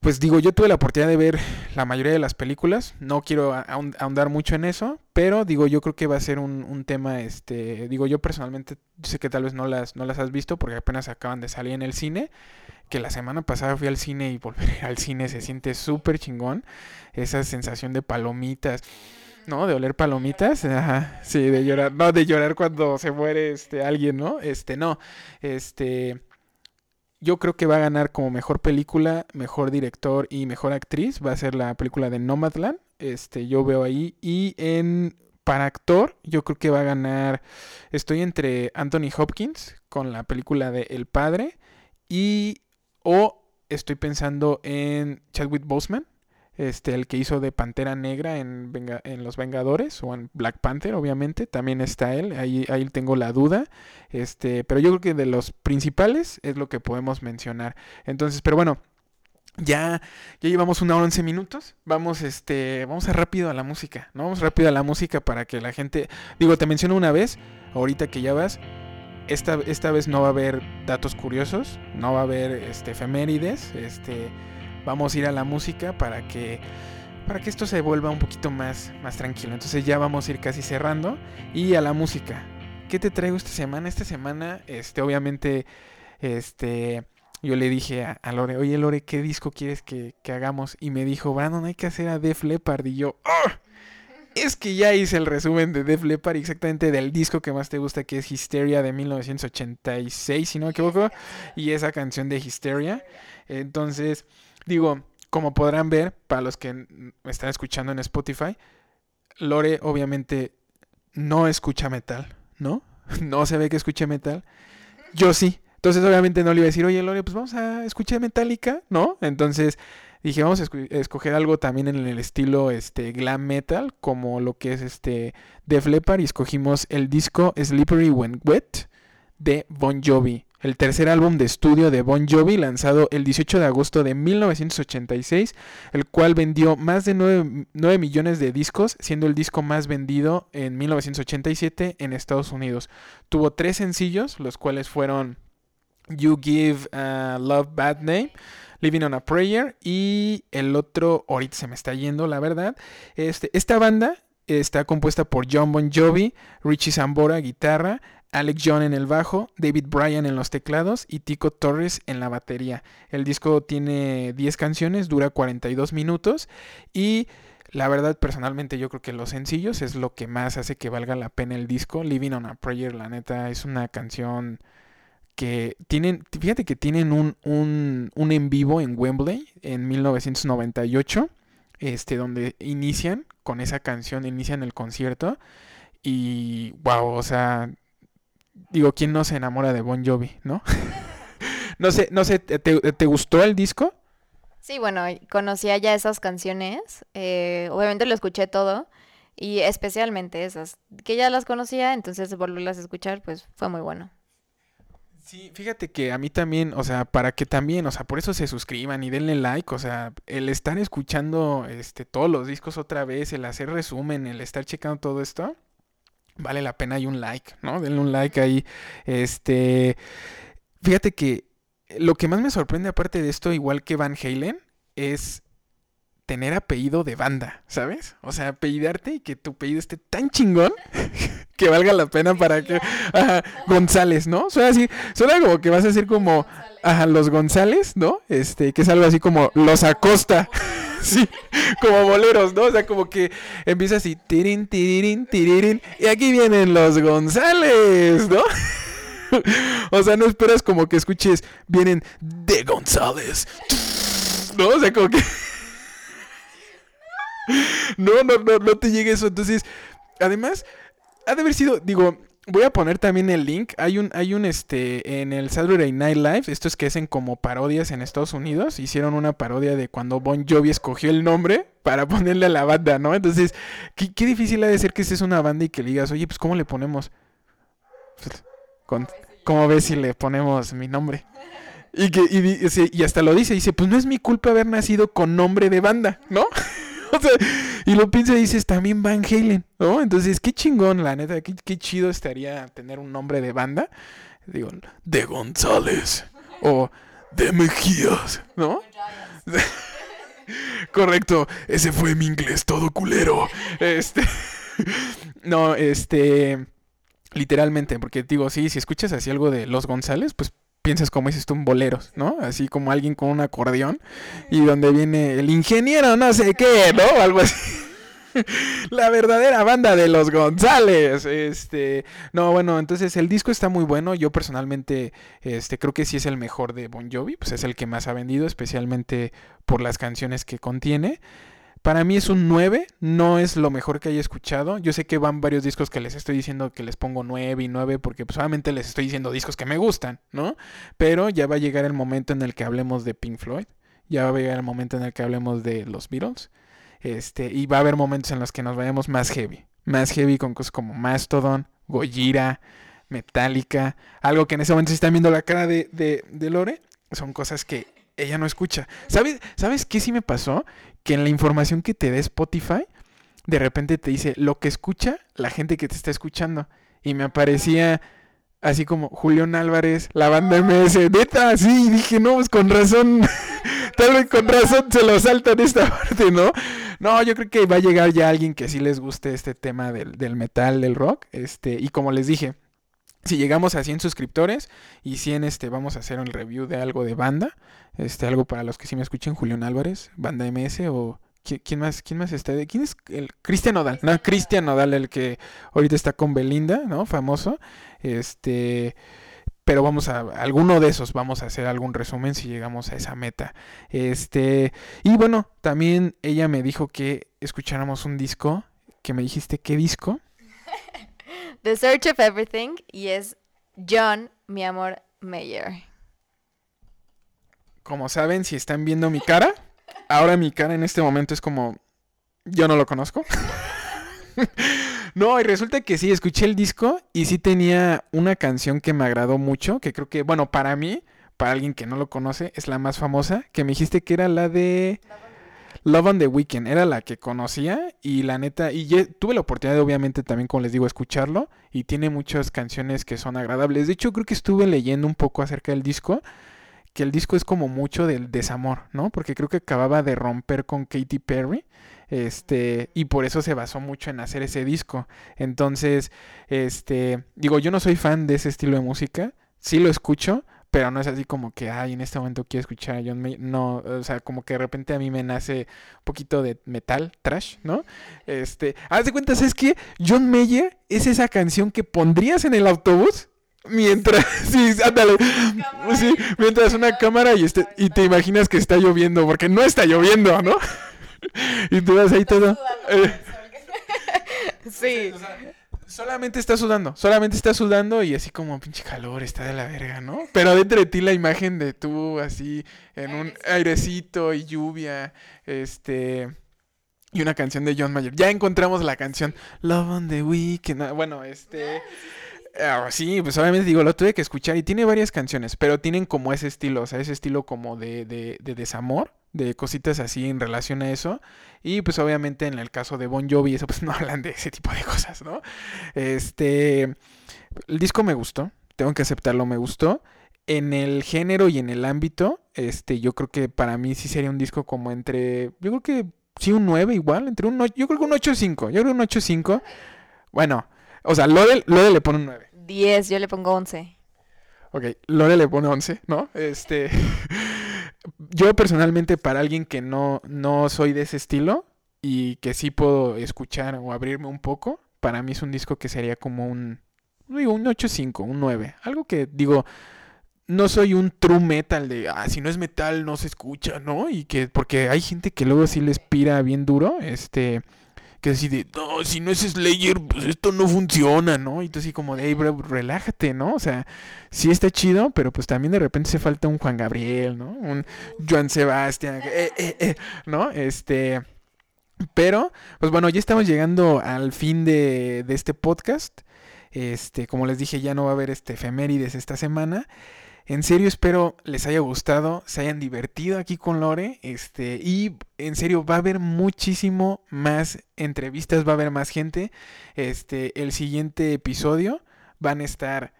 pues digo, yo tuve la oportunidad de ver la mayoría de las películas, no quiero ahon- ahondar mucho en eso, pero digo, yo creo que va a ser un, tema, este, digo, yo personalmente sé que tal vez no las, no las has visto porque apenas acaban de salir en el cine, que la semana pasada fui al cine y volver *laughs* al cine se siente súper chingón, esa sensación de palomitas, ¿no? De oler palomitas, ajá, sí, de llorar, no, de llorar cuando se muere, este, alguien, ¿no? Este, no, este... Yo creo que va a ganar como mejor película, mejor director y mejor actriz. Va a ser la película de Nomadland. Este, yo veo ahí. Y en para actor, yo creo que va a ganar. Estoy entre Anthony Hopkins con la película de El Padre. Y. O estoy pensando en Chadwick Boseman. Este, el que hizo de Pantera Negra en, en Los Vengadores o en Black Panther, obviamente, también está él, ahí, ahí tengo la duda, este, pero yo creo que de los principales es lo que podemos mencionar. Entonces, pero bueno, ya, ya llevamos una hora once minutos, vamos, este, vamos a rápido a la música, ¿no? Vamos rápido a la música para que la gente, digo, te menciono una vez, ahorita que ya vas, esta, esta vez no va a haber datos curiosos, no va a haber este, efemérides, este, vamos a ir a la música para que para que esto se vuelva un poquito más, más tranquilo. Entonces ya vamos a ir casi cerrando. Y a la música. ¿Qué te traigo esta semana? Esta semana, este, obviamente, este, yo le dije a, a Lore, oye Lore, ¿qué disco quieres que, hagamos? Y me dijo, Brandon, hay que hacer a Def Leppard. Y yo, ¡ah! Es que ya hice el resumen de Def Leppard, exactamente del disco que más te gusta, que es Hysteria de 1986, si no me equivoco. Y esa canción de Hysteria. Entonces, digo, como podrán ver, para los que me están escuchando en Spotify, Lore obviamente no escucha metal, ¿no? *laughs* No se ve que escuche metal. Yo sí. Entonces obviamente no le iba a decir, oye Lore, pues vamos a escuchar Metallica, ¿no? Entonces dije, vamos a escoger algo también en el estilo este, glam metal, como lo que es este Def Leppard, y escogimos el disco Slippery When Wet de Bon Jovi, el tercer álbum de estudio de Bon Jovi lanzado el 18 de agosto de 1986, el cual vendió más de 9, 9 millones de discos, siendo el disco más vendido en 1987 en Estados Unidos. Tuvo tres sencillos, los cuales fueron You Give uh, Love Bad Name, Living on a Prayer y el otro, ahorita se me está yendo, la verdad. Este, esta banda está compuesta por John Bon Jovi, Richie Sambora, guitarra, Alex John en el bajo, David Bryan en los teclados y Tico Torres en la batería. El disco tiene 10 canciones, dura 42 minutos y la verdad personalmente yo creo que los sencillos es lo que más hace que valga la pena el disco. Living on a Prayer, la neta, es una canción que tienen, fíjate que tienen un, un, un en vivo en Wembley en 1998, este, donde inician con esa canción, inician el concierto y wow, o sea, digo, ¿quién no se enamora de Bon Jovi, no? *laughs* no sé, no sé, ¿te, te gustó el disco? Sí, bueno, conocía ya esas canciones, eh, obviamente lo escuché todo y especialmente esas, que ya las conocía, entonces volverlas a escuchar pues fue muy bueno. Sí, fíjate que a mí también, o sea, para que también, o sea, por eso se suscriban y denle like, o sea, el estar escuchando este todos los discos otra vez, el hacer resumen, el estar checando todo esto, vale la pena y un like, ¿no? Denle un like ahí. Este, fíjate que lo que más me sorprende aparte de esto, igual que Van Halen, es tener apellido de banda, ¿sabes? O sea, apellidarte y que tu apellido esté tan chingón *laughs* que valga la pena para que... Ajá, González, ¿no? Suena así, suena como que vas a decir como... Ajá, los González, ¿no? Este, que es algo así como los Acosta. *laughs* sí, como boleros, ¿no? O sea, como que empieza así, tirin, tiririn, tiririn, y aquí vienen los González, ¿no? *laughs* o sea, no esperas como que escuches, vienen de González, *laughs* ¿no? O sea, como que... no, no, no, no te llegue eso. Entonces, además, ha de haber sido, digo, voy a poner también el link. Hay un, hay un, este, en el Saturday Night Live, estos que hacen como parodias en Estados Unidos, hicieron una parodia de cuando Bon Jovi escogió el nombre para ponerle a la banda, ¿no? Entonces, qué, qué difícil ha de ser que estés una banda y que digas, oye, pues, ¿cómo le ponemos? Con, ¿Cómo ves si le ponemos mi nombre? Y, que, y, y hasta lo dice, dice, pues no es mi culpa haber nacido con nombre de banda, ¿no? *laughs* Y lo piensa y dices, también Van Halen, ¿no? Entonces, qué chingón, la neta, qué, qué chido estaría tener un nombre de banda. Digo, de González o de Mejías, ¿no? *laughs* Correcto, ese fue mi inglés todo culero. Este. *laughs* No, este. Literalmente, porque digo, sí, si escuchas así algo de Los González, pues piensas como dices tú en boleros, ¿no? Así como alguien con un acordeón y donde viene el ingeniero no sé qué, ¿no? Algo así. *laughs* La verdadera banda de los González. Este, no, bueno, entonces el disco está muy bueno. Yo personalmente este creo que sí es el mejor de Bon Jovi, pues es el que más ha vendido, especialmente por las canciones que contiene. Para mí es un 9, no es lo mejor que haya escuchado. Yo sé que van varios discos que les estoy diciendo que les pongo 9 y 9 porque pues solamente les estoy diciendo discos que me gustan, ¿no? Pero ya va a llegar el momento en el que hablemos de Pink Floyd, ya va a llegar el momento en el que hablemos de los Beatles, este, y va a haber momentos en los que nos vayamos más heavy, más heavy con cosas como Mastodon, Gojira, Metallica, algo que en ese momento si están viendo la cara de, de, de Lore, son cosas que ella no escucha. ¿Sabes, ¿Sabes qué sí me pasó? Que en la información que te da Spotify, de repente te dice lo que escucha la gente que te está escuchando. Y me aparecía así como Julián Álvarez, la banda MS, neta, sí, y dije, no, pues con razón, *laughs* tal vez con razón se lo saltan esta *laughs* parte, ¿no? No, yo creo que va a llegar ya alguien que sí les guste este tema del, del metal, del rock, este, y como les dije, si llegamos a 100 suscriptores y 100, este, vamos a hacer un review de algo de banda, este, algo para los que sí me escuchen, Julián Álvarez, banda MS o... ¿qui- ¿Quién más, ¿Quién más está? ¿Quién es el Cristian Nodal? No, Cristian Nodal, el que ahorita está con Belinda, ¿no? Famoso. Este, pero vamos a alguno de esos vamos a hacer algún resumen si llegamos a esa meta. Este, y bueno, también ella me dijo que escucháramos un disco, que me dijiste qué disco? *laughs* The Search of Everything y es John, mi amor, Mayer. Como saben, si están viendo mi cara, ahora mi cara en este momento es como yo no lo conozco. *laughs* No, y resulta que sí, escuché el disco y sí tenía una canción que me agradó mucho, que creo que, bueno, para mí, para alguien que no lo conoce, es la más famosa, que me dijiste que era la de Love on the Weekend, era la que conocía y la neta, y tuve la oportunidad de, obviamente también, como les digo, escucharlo y tiene muchas canciones que son agradables. De hecho, creo que estuve leyendo un poco acerca del disco, que el disco es como mucho del desamor, ¿no? Porque creo que acababa de romper con Katy Perry. Este, y por eso se basó mucho en hacer ese disco. Entonces, este, digo, yo no soy fan de ese estilo de música, sí lo escucho, pero no es así como que, ay, en este momento quiero escuchar a John Mayer. No, o sea, como que de repente a mí me nace un poquito de metal, trash, ¿no? Este, haz de cuenta, ¿sabes qué? John Mayer es esa canción que pondrías en el autobús mientras, *laughs* sí, ándale, sí, mientras una cámara y, este, y te imaginas que está lloviendo, porque no está lloviendo, ¿no? *laughs* y tú vas ahí todo. eh, *laughs* Sí. Solamente está sudando, solamente está sudando y así como pinche calor, está de la verga, ¿no? Pero dentro de ti la imagen de tú así en un airecito y lluvia, este y una canción de John Mayer. Ya encontramos la canción Love on the Weekend. Bueno, este ah, sí, pues obviamente digo, lo tuve que escuchar y tiene varias canciones, pero tienen como ese estilo, o sea, ese estilo como de, de, de desamor, de cositas así en relación a eso. Y pues obviamente en el caso de Bon Jovi, eso pues *laughs* no hablan de ese tipo de cosas, ¿no? Este, el disco me gustó, tengo que aceptarlo, me gustó. En el género y en el ámbito, este, yo creo que para mí sí sería un disco como entre, yo creo que sí un 9 igual, entre un, o- yo creo que un 8.5, yo creo un 8.5. Bueno, o sea, Lode, Lode le pone un 9. 10, yo le pongo 11. Ok, Lore le pone 11, ¿no? Este. *laughs* yo personalmente, para alguien que no, no soy de ese estilo y que sí puedo escuchar o abrirme un poco, para mí es un disco que sería como un. Digo, un 8.5, un 9. Algo que digo. No soy un true metal de, ah, si no es metal no se escucha, ¿no? Y que, porque hay gente que luego sí les pira bien duro, este, que decide, no, si no es Slayer, pues esto no funciona, ¿no? Y tú así como de, hey, bro, relájate, ¿no? O sea, sí está chido, pero pues también de repente se falta un Juan Gabriel, ¿no? Un Joan Sebastián, eh, eh, eh, ¿no? Este, pero, pues bueno, ya estamos llegando al fin de, de este podcast. Este, como les dije, ya no va a haber este efemérides esta semana. En serio espero les haya gustado, se hayan divertido aquí con Lore, este, y en serio va a haber muchísimo más entrevistas, va a haber más gente. Este, el siguiente episodio van a estar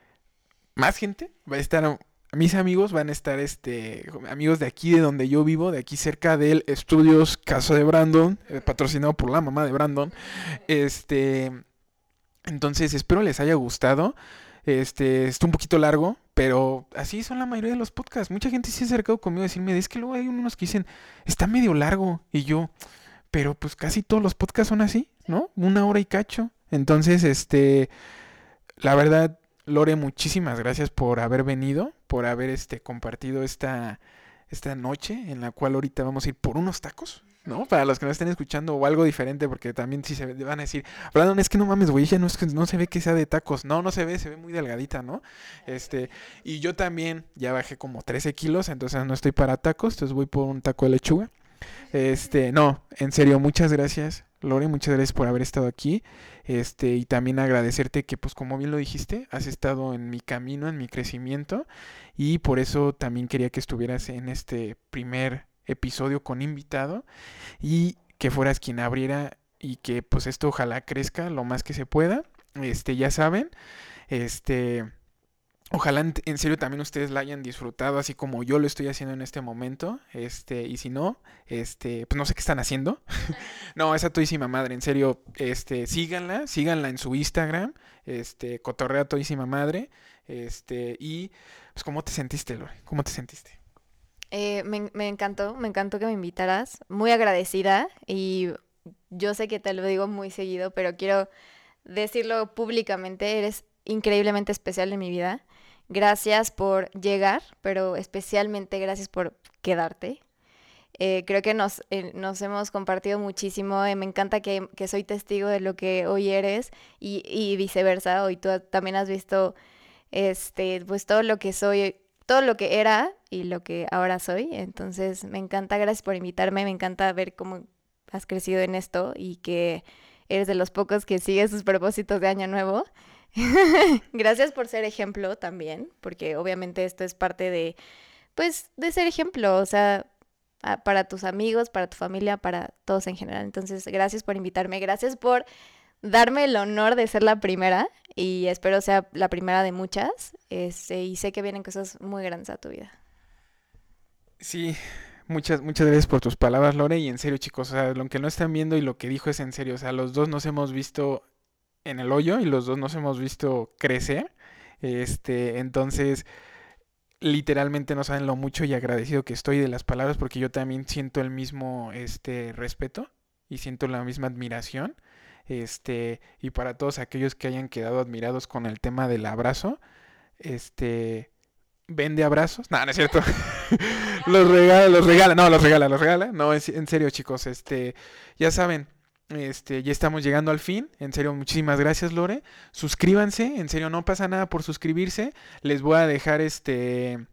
más gente, va a estar mis amigos van a estar este amigos de aquí de donde yo vivo, de aquí cerca del Estudios Casa de Brandon, eh, patrocinado por la mamá de Brandon. Este, entonces espero les haya gustado. Este, está un poquito largo, pero así son la mayoría de los podcasts. Mucha gente se ha acercado conmigo a decirme, es que luego hay unos que dicen, está medio largo. Y yo, pero pues casi todos los podcasts son así, ¿no? Una hora y cacho. Entonces, este, la verdad, Lore, muchísimas gracias por haber venido, por haber este, compartido esta, esta noche en la cual ahorita vamos a ir por unos tacos. ¿No? Para los que no estén escuchando o algo diferente, porque también si se van a decir, Brandon, es que no mames, güey, ella no, es que no se ve que sea de tacos. No, no se ve, se ve muy delgadita, ¿no? Este, y yo también ya bajé como 13 kilos, entonces no estoy para tacos, entonces voy por un taco de lechuga. Este, no, en serio, muchas gracias, Lore, muchas gracias por haber estado aquí. Este, y también agradecerte que, pues, como bien lo dijiste, has estado en mi camino, en mi crecimiento, y por eso también quería que estuvieras en este primer episodio con invitado y que fueras quien abriera y que pues esto ojalá crezca lo más que se pueda. Este, ya saben, este Ojalá en, serio también ustedes la hayan disfrutado así como yo lo estoy haciendo en este momento. Este, y si no, este, pues no sé qué están haciendo. *laughs* no, esa tuísima madre, en serio, este, síganla, síganla en su Instagram, este, cotorrea tuísima madre. Este, y pues cómo te sentiste, Lore, cómo te sentiste. Eh, me, encantó, me encantó que me invitaras. Muy agradecida y yo sé que te lo digo muy seguido, pero quiero decirlo públicamente. Eres increíblemente especial en mi vida. Gracias por llegar, pero especialmente gracias por quedarte. Eh, creo que nos, eh, nos hemos compartido muchísimo. me encanta que, que, soy testigo de lo que hoy eres y, y viceversa. Hoy tú también has visto este, pues todo lo que soy todo lo que era y lo que ahora soy. Entonces me encanta, gracias por invitarme, me encanta ver cómo has crecido en esto y que eres de los pocos que sigue sus propósitos de año nuevo. *laughs* gracias por ser ejemplo también, porque obviamente esto es parte de, pues, de ser ejemplo, o sea, para tus amigos, para tu familia, para todos en general. Entonces, gracias por invitarme, gracias por darme el honor de ser la primera y espero sea la primera de muchas. Este, y sé que vienen cosas muy grandes a tu vida. Sí, muchas, muchas gracias por tus palabras, Lore. Y en serio, chicos, o sea, lo que no están viendo y lo que dijo es en serio. O sea, los dos nos hemos visto en el hoyo y los dos nos hemos visto crecer. Este, entonces, literalmente no saben lo mucho y agradecido que estoy de las palabras porque yo también siento el mismo este respeto y siento la misma admiración. Este, y para todos aquellos que hayan quedado admirados con el tema del abrazo, este, vende abrazos. No, no es cierto. *laughs* los regala, los regala, no, los regala, los regala. No, en serio, chicos, este, ya saben, este, ya estamos llegando al fin. En serio, muchísimas gracias, Lore. Suscríbanse, en serio, no pasa nada por suscribirse. Les voy a dejar este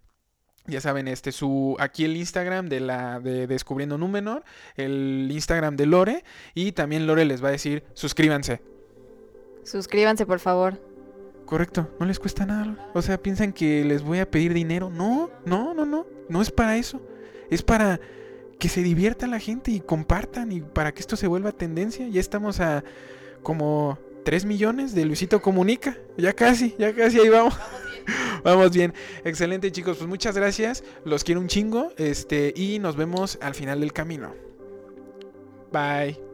ya saben, este su aquí el Instagram de la de Descubriendo Númenor, el Instagram de Lore y también Lore les va a decir, suscríbanse. Suscríbanse, por favor. Correcto, no les cuesta nada. O sea, piensan que les voy a pedir dinero. No, no, no, no. No es para eso. Es para que se divierta la gente y compartan y para que esto se vuelva tendencia. Ya estamos a como 3 millones de Luisito Comunica. Ya casi, ya casi ahí vamos. *laughs* Vamos bien. Excelente, chicos. Pues muchas gracias. Los quiero un chingo. Este, y nos vemos al final del camino. Bye.